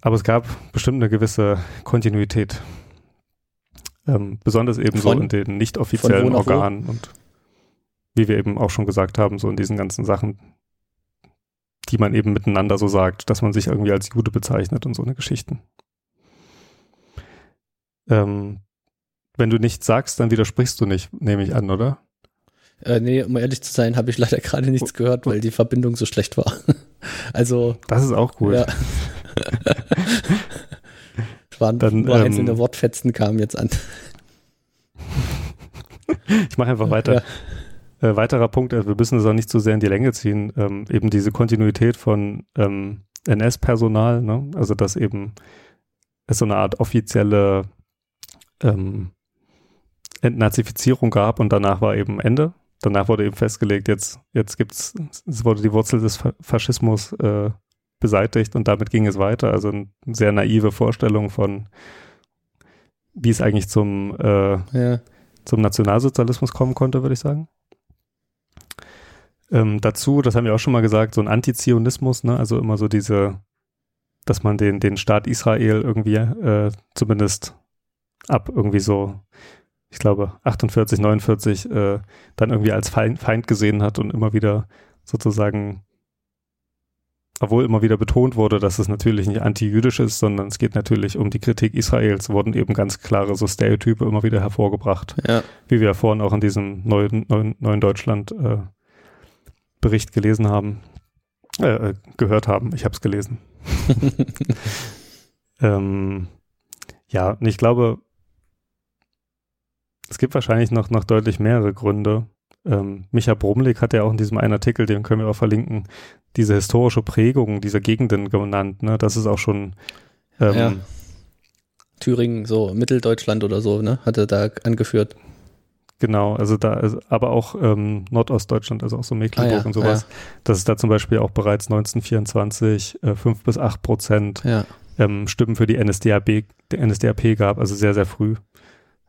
Aber es gab bestimmt eine gewisse Kontinuität. Ähm, besonders eben so in den nicht offiziellen? Organen und wie wir eben auch schon gesagt haben, so in diesen ganzen Sachen, die man eben miteinander so sagt, dass man sich irgendwie als Jude bezeichnet und so eine Geschichten. Ähm, wenn du nichts sagst, dann widersprichst du nicht, nehme ich an, oder? Äh, nee, um ehrlich zu sein, habe ich leider gerade nichts gehört, weil die Verbindung so schlecht war. also, Das ist auch gut. ja. Waren Dann, nur ähm, einzelne Wortfetzen kamen jetzt an. Ich mache einfach weiter. Äh, weiterer Punkt, also wir müssen es auch nicht zu sehr in die Länge ziehen, ähm, eben diese Kontinuität von ähm, NS-Personal, ne? also dass eben es so eine Art offizielle ähm, Entnazifizierung gab und danach war eben Ende. Danach wurde eben festgelegt, jetzt, jetzt gibt's, es wurde die Wurzel des Fa Faschismus äh, beseitigt und damit ging es weiter. Also eine sehr naive Vorstellung von, wie es eigentlich zum äh, Ja. zum Nationalsozialismus kommen konnte, würde ich sagen. Ähm, dazu, das haben wir auch schon mal gesagt, so ein Antizionismus, ne? also immer so diese, dass man den, den Staat Israel irgendwie äh, zumindest ab irgendwie so, ich glaube, 48, 49 äh, dann irgendwie als Feind, gesehen hat und immer wieder sozusagen, obwohl immer wieder betont wurde, dass es natürlich nicht anti-jüdisch ist, sondern es geht natürlich um die Kritik Israels, wurden eben ganz klare so Stereotype immer wieder hervorgebracht Ja. wie wir ja vorhin auch in diesem neuen, neuen, neuen Deutschland äh, Bericht gelesen haben, äh, äh, gehört haben. Ich habe es gelesen. ähm, ja, und ich glaube, es gibt wahrscheinlich noch, noch deutlich mehrere Gründe. Ähm, Micha Brumlik hat ja auch in diesem einen Artikel, den können wir auch verlinken, diese historische Prägung dieser Gegenden genannt. Ne? Das ist auch schon ähm, Ja. Thüringen, so Mitteldeutschland oder so, ne? Hat er da angeführt. Genau, also da, also, aber auch ähm, Nordostdeutschland, also auch so Mecklenburg Ah ja, und sowas, dass es da zum Beispiel auch bereits 1924 äh, 5 bis 8 Prozent Ja. ähm, Stimmen für die NSDAP, der NSDAP gab, also sehr, sehr früh.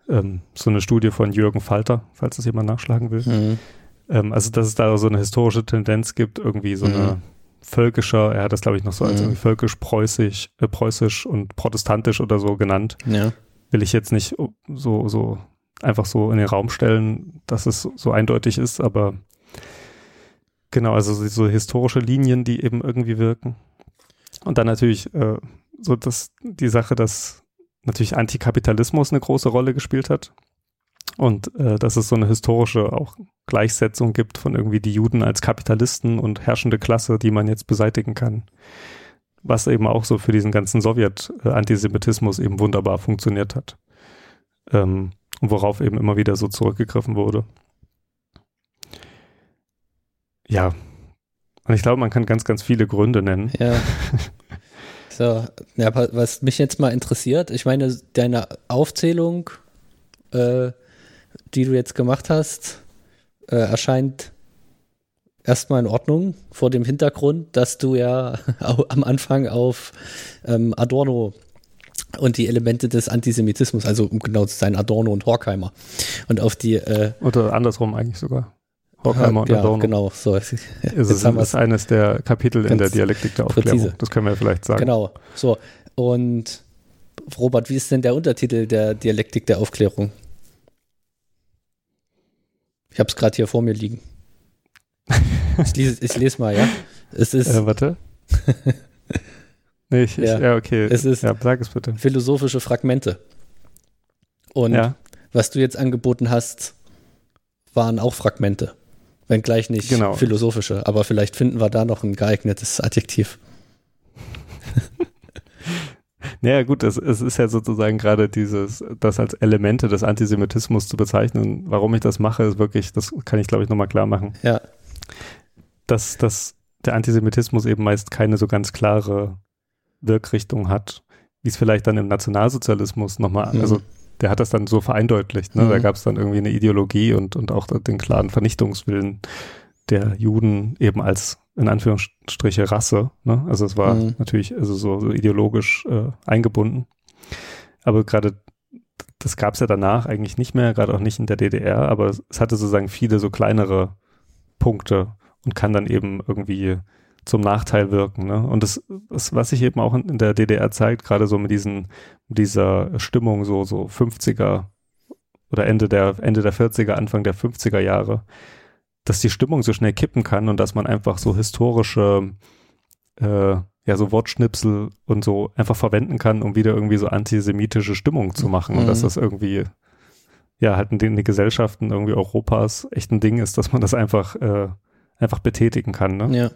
Ähm, so eine Studie von Jürgen Falter, falls das jemand nachschlagen will. Mhm. Ähm, also, dass es da so eine historische Tendenz gibt, irgendwie so Mhm. eine völkischer, er hat das glaube ich noch so als Mhm. irgendwie völkisch-preußisch, äh, preußisch und protestantisch oder so genannt. Ja. Will ich jetzt nicht so, so einfach so in den Raum stellen, dass es so eindeutig ist, aber genau, also so, historische Linien, die eben irgendwie wirken. Und dann natürlich äh, so dass die Sache, dass natürlich Antikapitalismus eine große Rolle gespielt hat. Und äh, dass es so eine historische auch Gleichsetzung gibt von irgendwie die Juden als Kapitalisten und herrschende Klasse, die man jetzt beseitigen kann. Was eben auch so für diesen ganzen Sowjet-Antisemitismus eben wunderbar funktioniert hat. Ähm, und worauf eben immer wieder so zurückgegriffen wurde. Ja. Und ich glaube, man kann ganz, ganz viele Gründe nennen. Ja. So, ja, was mich jetzt mal interessiert, ich meine, deine Aufzählung, äh, die du jetzt gemacht hast, äh, erscheint erstmal in Ordnung vor dem Hintergrund, dass du ja am Anfang auf ähm, Adorno und die Elemente des Antisemitismus, also um genau zu sein, Adorno und Horkheimer und auf die äh, Oder andersrum eigentlich sogar. Horkheimer und ja, Adorno. genau, so Es ist, ist wir's. eines der Kapitel in der Dialektik der Aufklärung. präzise. Das können wir vielleicht sagen. Genau, so. Und Robert, wie ist denn der Untertitel der Dialektik der Aufklärung? Ich habe es gerade hier vor mir liegen. Ich lese, ich lese mal, ja. Es ist Äh, warte. nee, ich, Ja. ich, ja, okay. Es ist- ja, sag es bitte. philosophische Fragmente. Und Ja, was du jetzt angeboten hast, waren auch Fragmente. Wenngleich nicht Genau. philosophische, aber vielleicht finden wir da noch ein geeignetes Adjektiv. naja, gut, es, es ist ja sozusagen gerade dieses, das als Elemente des Antisemitismus zu bezeichnen. Warum ich das mache, ist wirklich, das kann ich glaube ich nochmal klar machen, Ja, dass, dass der Antisemitismus eben meist keine so ganz klare Wirkrichtung hat, wie es vielleicht dann im Nationalsozialismus nochmal, Mhm. also der hat das dann so vereindeutlicht. Ne? Da Mhm. gab es dann irgendwie eine Ideologie und, und auch den klaren Vernichtungswillen der Juden eben als in Anführungsstriche Rasse. Ne? Also es war Mhm. natürlich also so, so ideologisch äh, eingebunden. Aber gerade das gab es ja danach eigentlich nicht mehr, gerade auch nicht in der DDR, aber es hatte sozusagen viele so kleinere Punkte und kann dann eben irgendwie zum Nachteil wirken. Ne? Und das, das, was sich eben auch in, der DDR zeigt, gerade so mit diesen, dieser Stimmung so, so 50er oder Ende der, Ende der 40er, Anfang der 50er Jahre, dass die Stimmung so schnell kippen kann und dass man einfach so historische, äh, ja, so Wortschnipsel und so einfach verwenden kann, um wieder irgendwie so antisemitische Stimmung zu machen und Mhm. dass das irgendwie, ja, halt in den, in den Gesellschaften irgendwie Europas echt ein Ding ist, dass man das einfach, äh, einfach betätigen kann. Ne? ja.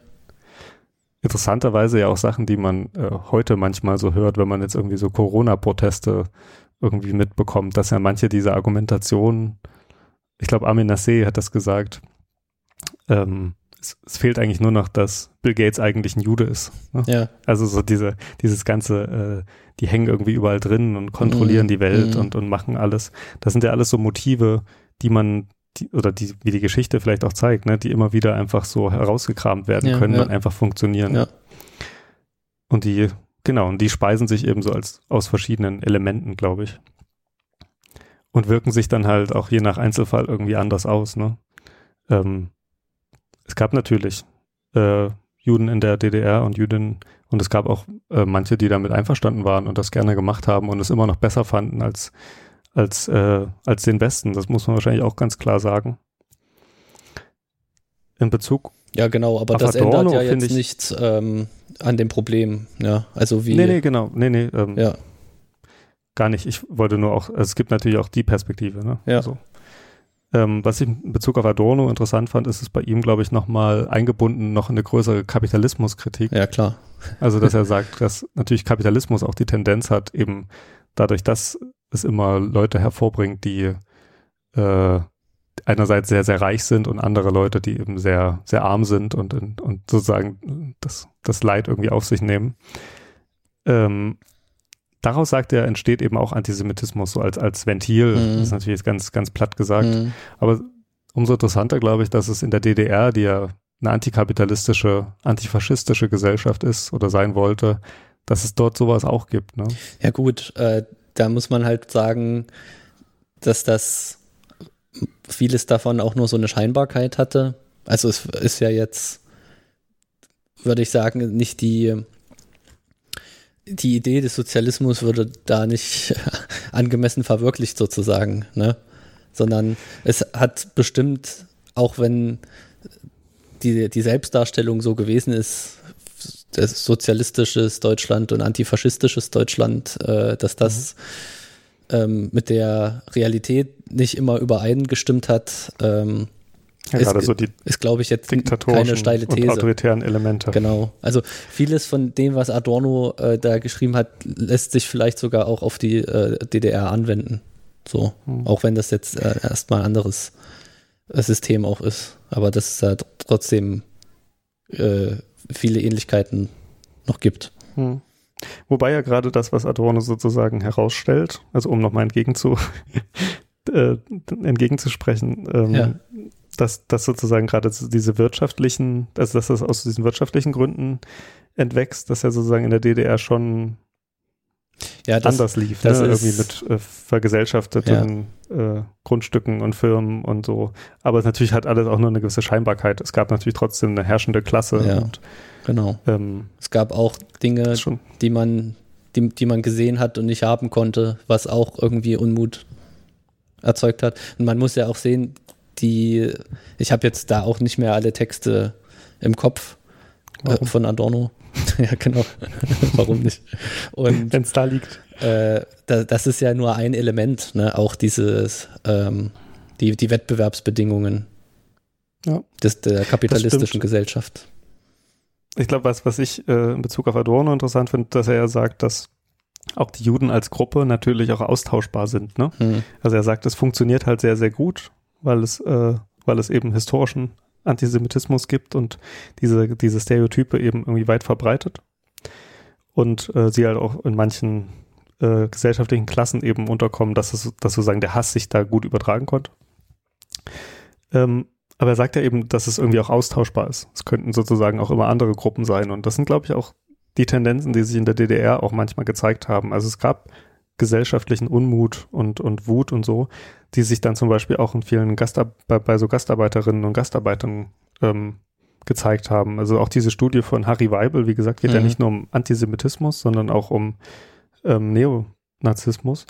Interessanterweise ja auch Sachen, die man äh, heute manchmal so hört, wenn man jetzt irgendwie so Corona-Proteste irgendwie mitbekommt, dass ja manche dieser Argumentationen, ich glaube Armin Nassé hat das gesagt, ähm, es, es fehlt eigentlich nur noch, dass Bill Gates eigentlich ein Jude ist. Ne? Ja, Also so diese, dieses ganze, äh, die hängen irgendwie überall drin und kontrollieren Mhm. die Welt Mhm. und, und machen alles. Das sind ja alles so Motive, die man, die, oder die, wie die Geschichte vielleicht auch zeigt, ne, die immer wieder einfach so herausgekramt werden Ja, können ja. und einfach funktionieren. Ja. Und die, genau, und die speisen sich eben so als aus verschiedenen Elementen, glaube ich. Und wirken sich dann halt auch je nach Einzelfall irgendwie anders aus, ne? Ähm, es gab natürlich äh, Juden in der DDR und Jüdinnen und es gab auch äh, manche, die damit einverstanden waren und das gerne gemacht haben und es immer noch besser fanden als, als, äh, als den Westen. Das muss man wahrscheinlich auch ganz klar sagen. In Bezug. ja, genau, aber Auf das ändert ja jetzt ich- nichts ähm, an dem Problem. Ja, also wie. Nee, nee, genau. Nee, nee. Ähm, Ja, Gar nicht. Ich wollte nur auch, also es gibt natürlich auch die Perspektive, ne? Ja. So. Ähm, was ich in Bezug auf Adorno interessant fand, ist es bei ihm, glaube ich, nochmal eingebunden noch in eine größere Kapitalismuskritik. ja, klar. Also, dass er sagt, dass natürlich Kapitalismus auch die Tendenz hat, eben dadurch, dass es immer Leute hervorbringt, die äh, einerseits sehr, sehr reich sind und andere Leute, die eben sehr, sehr arm sind und, und sozusagen das, das Leid irgendwie auf sich nehmen. Ähm, daraus sagt er, entsteht eben auch Antisemitismus, so als, als Ventil. Mhm. Das ist natürlich ganz, ganz platt gesagt. Mhm. Aber umso interessanter, glaube ich, dass es in der DDR, die ja eine antikapitalistische, antifaschistische Gesellschaft ist oder sein wollte, dass es dort sowas auch gibt. Ne? Ja gut, äh, da muss man halt sagen, dass das vieles davon auch nur so eine Scheinbarkeit hatte. Also es ist ja jetzt, würde ich sagen, nicht die, die Idee des Sozialismus würde da nicht angemessen verwirklicht sozusagen, ne? Sondern es hat bestimmt, auch wenn die, die Selbstdarstellung so gewesen ist, sozialistisches Deutschland und antifaschistisches Deutschland, äh, dass das ähm, mit der Realität nicht immer übereingestimmt hat, ähm, Ja, ist, gerade so die ist glaube ich, jetzt keine steile und These. autoritären Elemente. Genau. Also vieles von dem, was Adorno äh, da geschrieben hat, lässt sich vielleicht sogar auch auf die äh, DDR anwenden. So, Hm. auch wenn das jetzt äh, erstmal ein anderes äh, System auch ist. Aber dass es da trotzdem äh, viele Ähnlichkeiten noch gibt. Hm. Wobei ja gerade das, was Adorno sozusagen herausstellt, also um nochmal entgegenzu, äh, entgegenzusprechen, ähm, Ja. dass, dass sozusagen gerade diese wirtschaftlichen, also dass das aus diesen wirtschaftlichen Gründen entwächst, dass ja sozusagen in der DDR schon Ja, das, anders lief, das ne? irgendwie mit äh, vergesellschafteten äh, Grundstücken und Firmen und so. Aber natürlich hat alles auch nur eine gewisse Scheinbarkeit. Es gab natürlich trotzdem eine herrschende Klasse Ja. und genau. ähm, Es gab auch Dinge, die man, die, die man gesehen hat und nicht haben konnte, was auch irgendwie Unmut erzeugt hat. Und man muss ja auch sehen, die, ich habe jetzt da auch nicht mehr alle Texte im Kopf Warum? von Adorno. ja, genau. Warum nicht? Und wenn es da liegt. äh, da, das ist ja nur ein Element, ne? auch dieses, ähm, die, die Wettbewerbsbedingungen Ja. des, der kapitalistischen. Gesellschaft. Ich glaube, was, was ich äh, in Bezug auf Adorno interessant finde, dass er ja sagt, dass auch die Juden als Gruppe natürlich auch austauschbar sind. Ne? Hm. Also er sagt, es funktioniert halt sehr, sehr gut, weil es, äh, weil es eben historischen Antisemitismus gibt und diese, diese Stereotype eben irgendwie weit verbreitet. Und äh, sie halt auch in manchen äh, gesellschaftlichen Klassen eben unterkommen, dass es, dass sozusagen der Hass sich da gut übertragen konnte. Ähm, aber er sagt ja eben, dass es irgendwie auch austauschbar ist. Es könnten sozusagen auch immer andere Gruppen sein. Und das sind, glaube ich, auch die Tendenzen, die sich in der DDR auch manchmal gezeigt haben. Also es gab gesellschaftlichen Unmut und, und Wut und so, die sich dann zum Beispiel auch in vielen Gastar bei, bei so Gastarbeiterinnen und Gastarbeitern ähm, gezeigt haben. Also auch diese Studie von Harry Weibel, wie gesagt, geht ja Mhm. nicht nur um Antisemitismus, sondern auch um ähm, Neonazismus.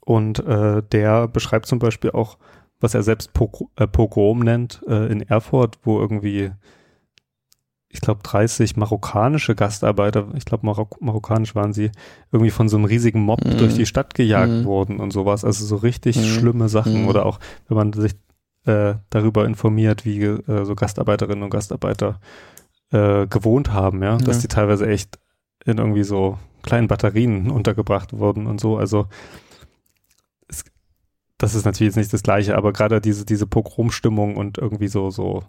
Und äh, der beschreibt zum Beispiel auch, was er selbst Pogr äh, Pogrom nennt, äh, in Erfurt, wo irgendwie, ich glaube, 30 marokkanische Gastarbeiter, ich glaube, Marok marokkanisch waren sie, irgendwie von so einem riesigen Mob Mhm. durch die Stadt gejagt Mhm. wurden und sowas. Also so richtig Mhm. schlimme Sachen. Mhm. Oder auch, wenn man sich äh, darüber informiert, wie äh, so Gastarbeiterinnen und Gastarbeiter äh, gewohnt haben, ja, dass die teilweise echt in irgendwie so kleinen Batterien untergebracht wurden und so. Also es, das ist natürlich jetzt nicht das Gleiche, aber gerade diese, diese Pogromstimmung und irgendwie so, so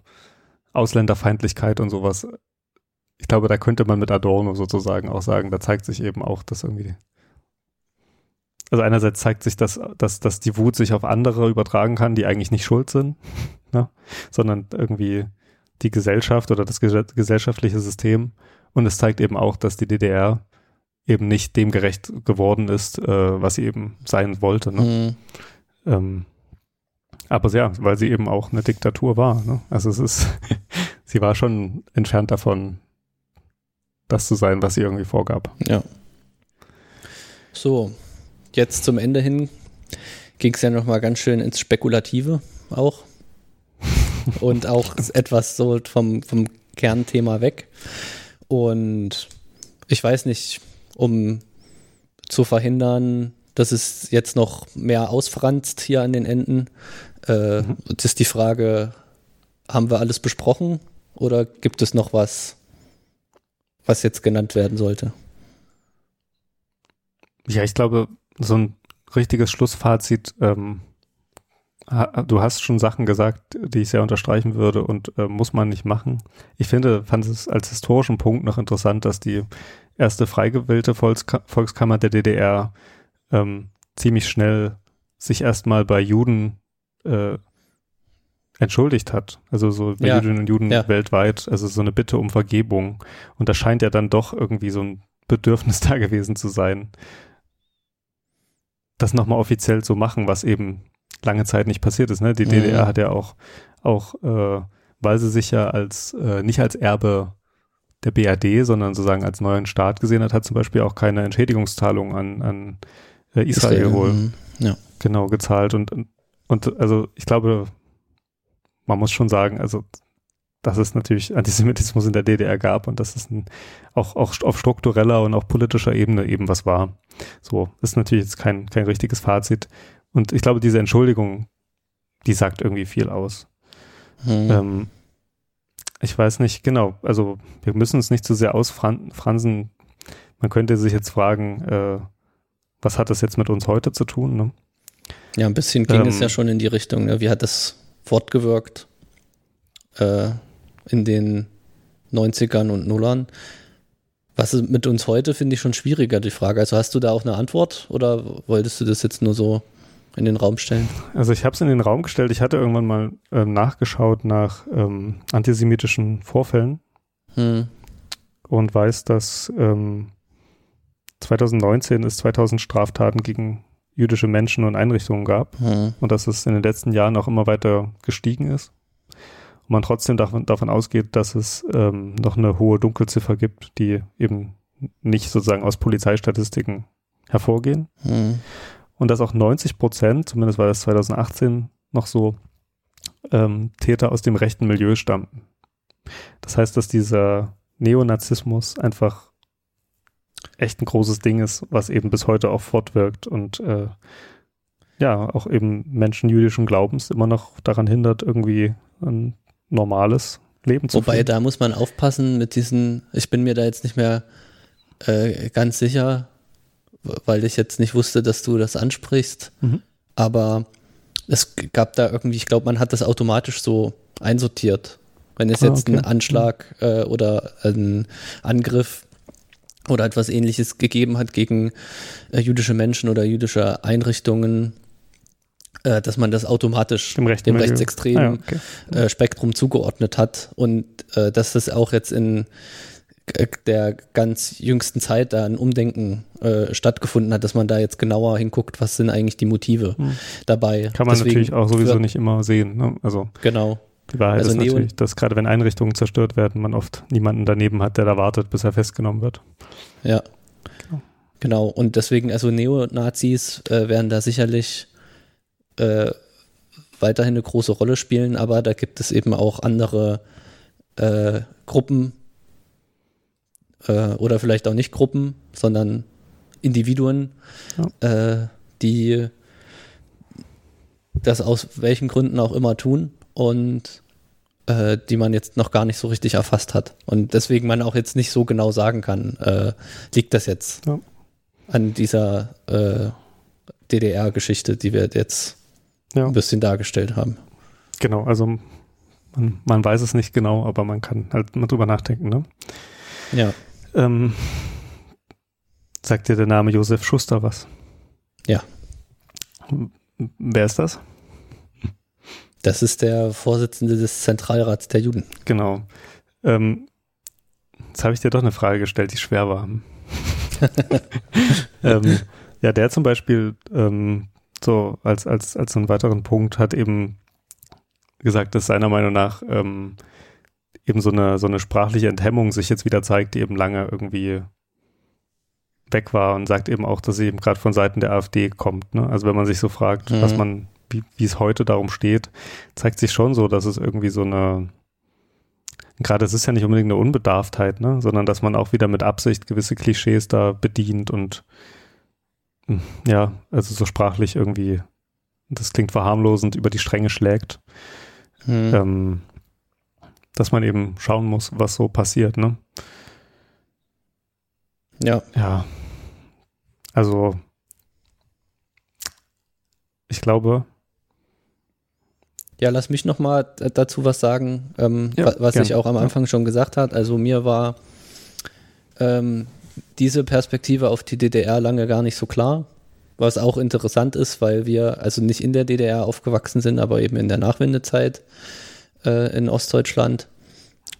Ausländerfeindlichkeit und sowas, ich glaube, da könnte man mit Adorno sozusagen auch sagen, da zeigt sich eben auch, dass irgendwie also einerseits zeigt sich, dass, dass, dass die Wut sich auf andere übertragen kann, die eigentlich nicht schuld sind, ne? sondern irgendwie die Gesellschaft oder das ges gesellschaftliche System. Und es zeigt eben auch, dass die DDR eben nicht dem gerecht geworden ist, äh, was sie eben sein wollte. Ne? Hm. Ähm, aber ja, weil sie eben auch eine Diktatur war. Ne? Also es ist, sie war schon entfernt davon, das zu sein, was sie irgendwie vorgab. Ja. So, jetzt zum Ende hin ging es ja nochmal ganz schön ins Spekulative auch. Und auch etwas so vom, vom Kernthema weg. Und ich weiß nicht, um zu verhindern, dass es jetzt noch mehr ausfranst hier an den Enden, äh, Mhm. ist die Frage, haben wir alles besprochen oder gibt es noch was, was jetzt genannt werden sollte? Ja, ich glaube, so ein richtiges Schlussfazit, ähm, du hast schon Sachen gesagt, die ich sehr unterstreichen würde und äh, muss man nicht machen. Ich finde, fand es als historischen Punkt noch interessant, dass die erste frei gewählte Volkska Volkskammer der DDR ähm, ziemlich schnell sich erstmal bei Juden äh, entschuldigt hat. Also so Ja, Jüdinnen und Juden ja. weltweit, also so eine Bitte um Vergebung. Und da scheint ja dann doch irgendwie so ein Bedürfnis da gewesen zu sein, das nochmal offiziell zu machen, was eben lange Zeit nicht passiert ist. Ne? Die Mhm. DDR hat ja auch, auch äh, weil sie sich ja als äh, nicht als Erbe der BRD, sondern sozusagen als neuen Staat gesehen hat, hat zum Beispiel auch keine Entschädigungszahlung an, an äh, Israel, wohl mhm. Ja. genau gezahlt und, und, und also ich glaube, man muss schon sagen, also dass es natürlich Antisemitismus in der DDR gab und dass es ein, auch, auch auf struktureller und auch politischer Ebene eben was war. So, ist natürlich jetzt kein, kein richtiges Fazit. Und ich glaube, diese Entschuldigung, die sagt irgendwie viel aus. Mhm. Ähm, ich weiß nicht, genau, also wir müssen es nicht zu sehr ausfransen. Man könnte sich jetzt fragen, äh, was hat das jetzt mit uns heute zu tun? Ne? Ja, ein bisschen ging Ähm, es ja schon in die Richtung. Ne? Wie hat das fortgewirkt äh, in den 90ern und Nullern? Was ist mit uns heute, finde ich schon schwieriger, die Frage. Also hast du da auch eine Antwort oder wolltest du das jetzt nur so in den Raum stellen? Also ich habe es in den Raum gestellt. Ich hatte irgendwann mal ähm, nachgeschaut nach ähm, antisemitischen Vorfällen Hm. und weiß, dass ähm, 2019 es 2000 Straftaten gegen jüdische Menschen und Einrichtungen gab Hm. und dass es in den letzten Jahren auch immer weiter gestiegen ist. Und man trotzdem davon, davon ausgeht, dass es ähm, noch eine hohe Dunkelziffer gibt, die eben nicht sozusagen aus Polizeistatistiken hervorgehen. Hm. und dass auch 90 Prozent, zumindest war das 2018 noch so, ähm, Täter aus dem rechten Milieu stammten. Das heißt, dass dieser Neonazismus einfach echt ein großes Ding ist, was eben bis heute auch fortwirkt und äh, ja, auch eben Menschen jüdischen Glaubens immer noch daran hindert, irgendwie ein normales Leben zu Wobei, führen. da muss man aufpassen mit diesen, ich bin mir da jetzt nicht mehr äh, ganz sicher, weil ich jetzt nicht wusste, dass du das ansprichst. Mhm. Aber es gab da irgendwie, ich glaube, man hat das automatisch so einsortiert. Wenn es Ah, jetzt einen okay. Anschlag äh, oder einen Angriff oder etwas ähnliches gegeben hat gegen äh, jüdische Menschen oder jüdische Einrichtungen, äh, dass man das automatisch Im rechten dem rechtsextremen Ah, ja, okay. äh, Spektrum zugeordnet hat und äh, dass das auch jetzt in äh, der ganz jüngsten Zeit da ein Umdenken äh, stattgefunden hat, dass man da jetzt genauer hinguckt, was sind eigentlich die Motive Hm. dabei. Kann man Deswegen natürlich auch sowieso nicht immer sehen. Ne? Also Genau. Die Wahrheit Also ist Neo- natürlich, dass gerade wenn Einrichtungen zerstört werden, man oft niemanden daneben hat, der da wartet, bis er festgenommen wird. Ja. Genau. Und deswegen, also Neonazis äh, werden da sicherlich äh, weiterhin eine große Rolle spielen, aber da gibt es eben auch andere äh, Gruppen äh, oder vielleicht auch nicht Gruppen, sondern Individuen, äh, die das aus welchen Gründen auch immer tun und äh, die man jetzt noch gar nicht so richtig erfasst hat. Und deswegen man auch jetzt nicht so genau sagen kann, äh, liegt das jetzt Ja. an dieser äh, DDR-Geschichte, die wir jetzt Ja, ein bisschen dargestellt haben. genau. Also man, man weiß es nicht genau, aber man kann halt mal drüber nachdenken. Ne? Ja. Ähm, sagt dir der Name Josef Schuster was? Ja. Wer ist das? Das ist der Vorsitzende des Zentralrats der Juden. Genau. Ähm, jetzt habe ich dir doch eine Frage gestellt, die schwer war. ähm, ja, der zum Beispiel ähm, so als, als, als einen weiteren Punkt hat eben gesagt, dass seiner Meinung nach ähm, eben so eine, so eine sprachliche Enthemmung sich jetzt wieder zeigt, die eben lange irgendwie weg war und sagt eben auch, dass sie eben gerade von Seiten der AfD kommt. Ne? Also wenn man sich so fragt, Mhm. was man, wie, wie es heute darum steht, zeigt sich schon so, dass es irgendwie so eine, gerade es ist ja nicht unbedingt eine Unbedarftheit, ne, sondern dass man auch wieder mit Absicht gewisse Klischees da bedient und hm, ja, also so sprachlich irgendwie, das klingt verharmlosend, über die Stränge schlägt, Hm. ähm, dass man eben schauen muss, was so passiert, ne? Ja. Ja. Also, ich glaube, Ja, lass mich noch mal dazu was sagen, ähm, Ja, wa- was gern. ich auch am. Anfang schon gesagt hat. Also mir war ähm, diese Perspektive auf die DDR lange gar nicht so klar, was auch interessant ist, weil wir also nicht in der DDR aufgewachsen sind, aber eben in der Nachwendezeit äh, in Ostdeutschland.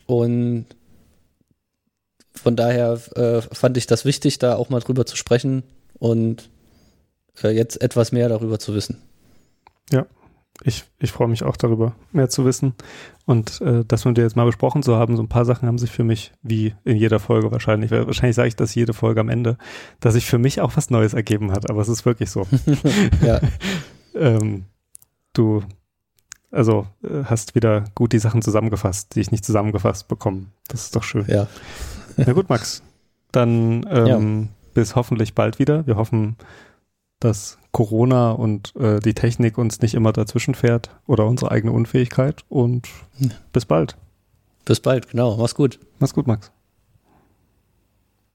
Und von daher äh, fand ich das wichtig, da auch mal drüber zu sprechen und äh, jetzt etwas mehr darüber zu wissen. Ja, ich, ich freue mich auch darüber, mehr zu wissen. Und äh, das mit dir jetzt mal besprochen zu haben, so ein paar Sachen haben sich für mich, wie in jeder Folge wahrscheinlich, weil wahrscheinlich sage ich das jede Folge am Ende, dass sich für mich auch was Neues ergeben hat, aber es ist wirklich so. ja. ähm, du, also äh, hast wieder gut die Sachen zusammengefasst, die ich nicht zusammengefasst bekommen. Das ist doch schön. Ja. Na gut, Max. Dann ähm, bis hoffentlich bald wieder. Wir hoffen, dass Corona und äh, die Technik uns nicht immer dazwischen fährt oder unsere eigene Unfähigkeit. Und bis bald. Bis bald, genau. Mach's gut. Mach's gut, Max.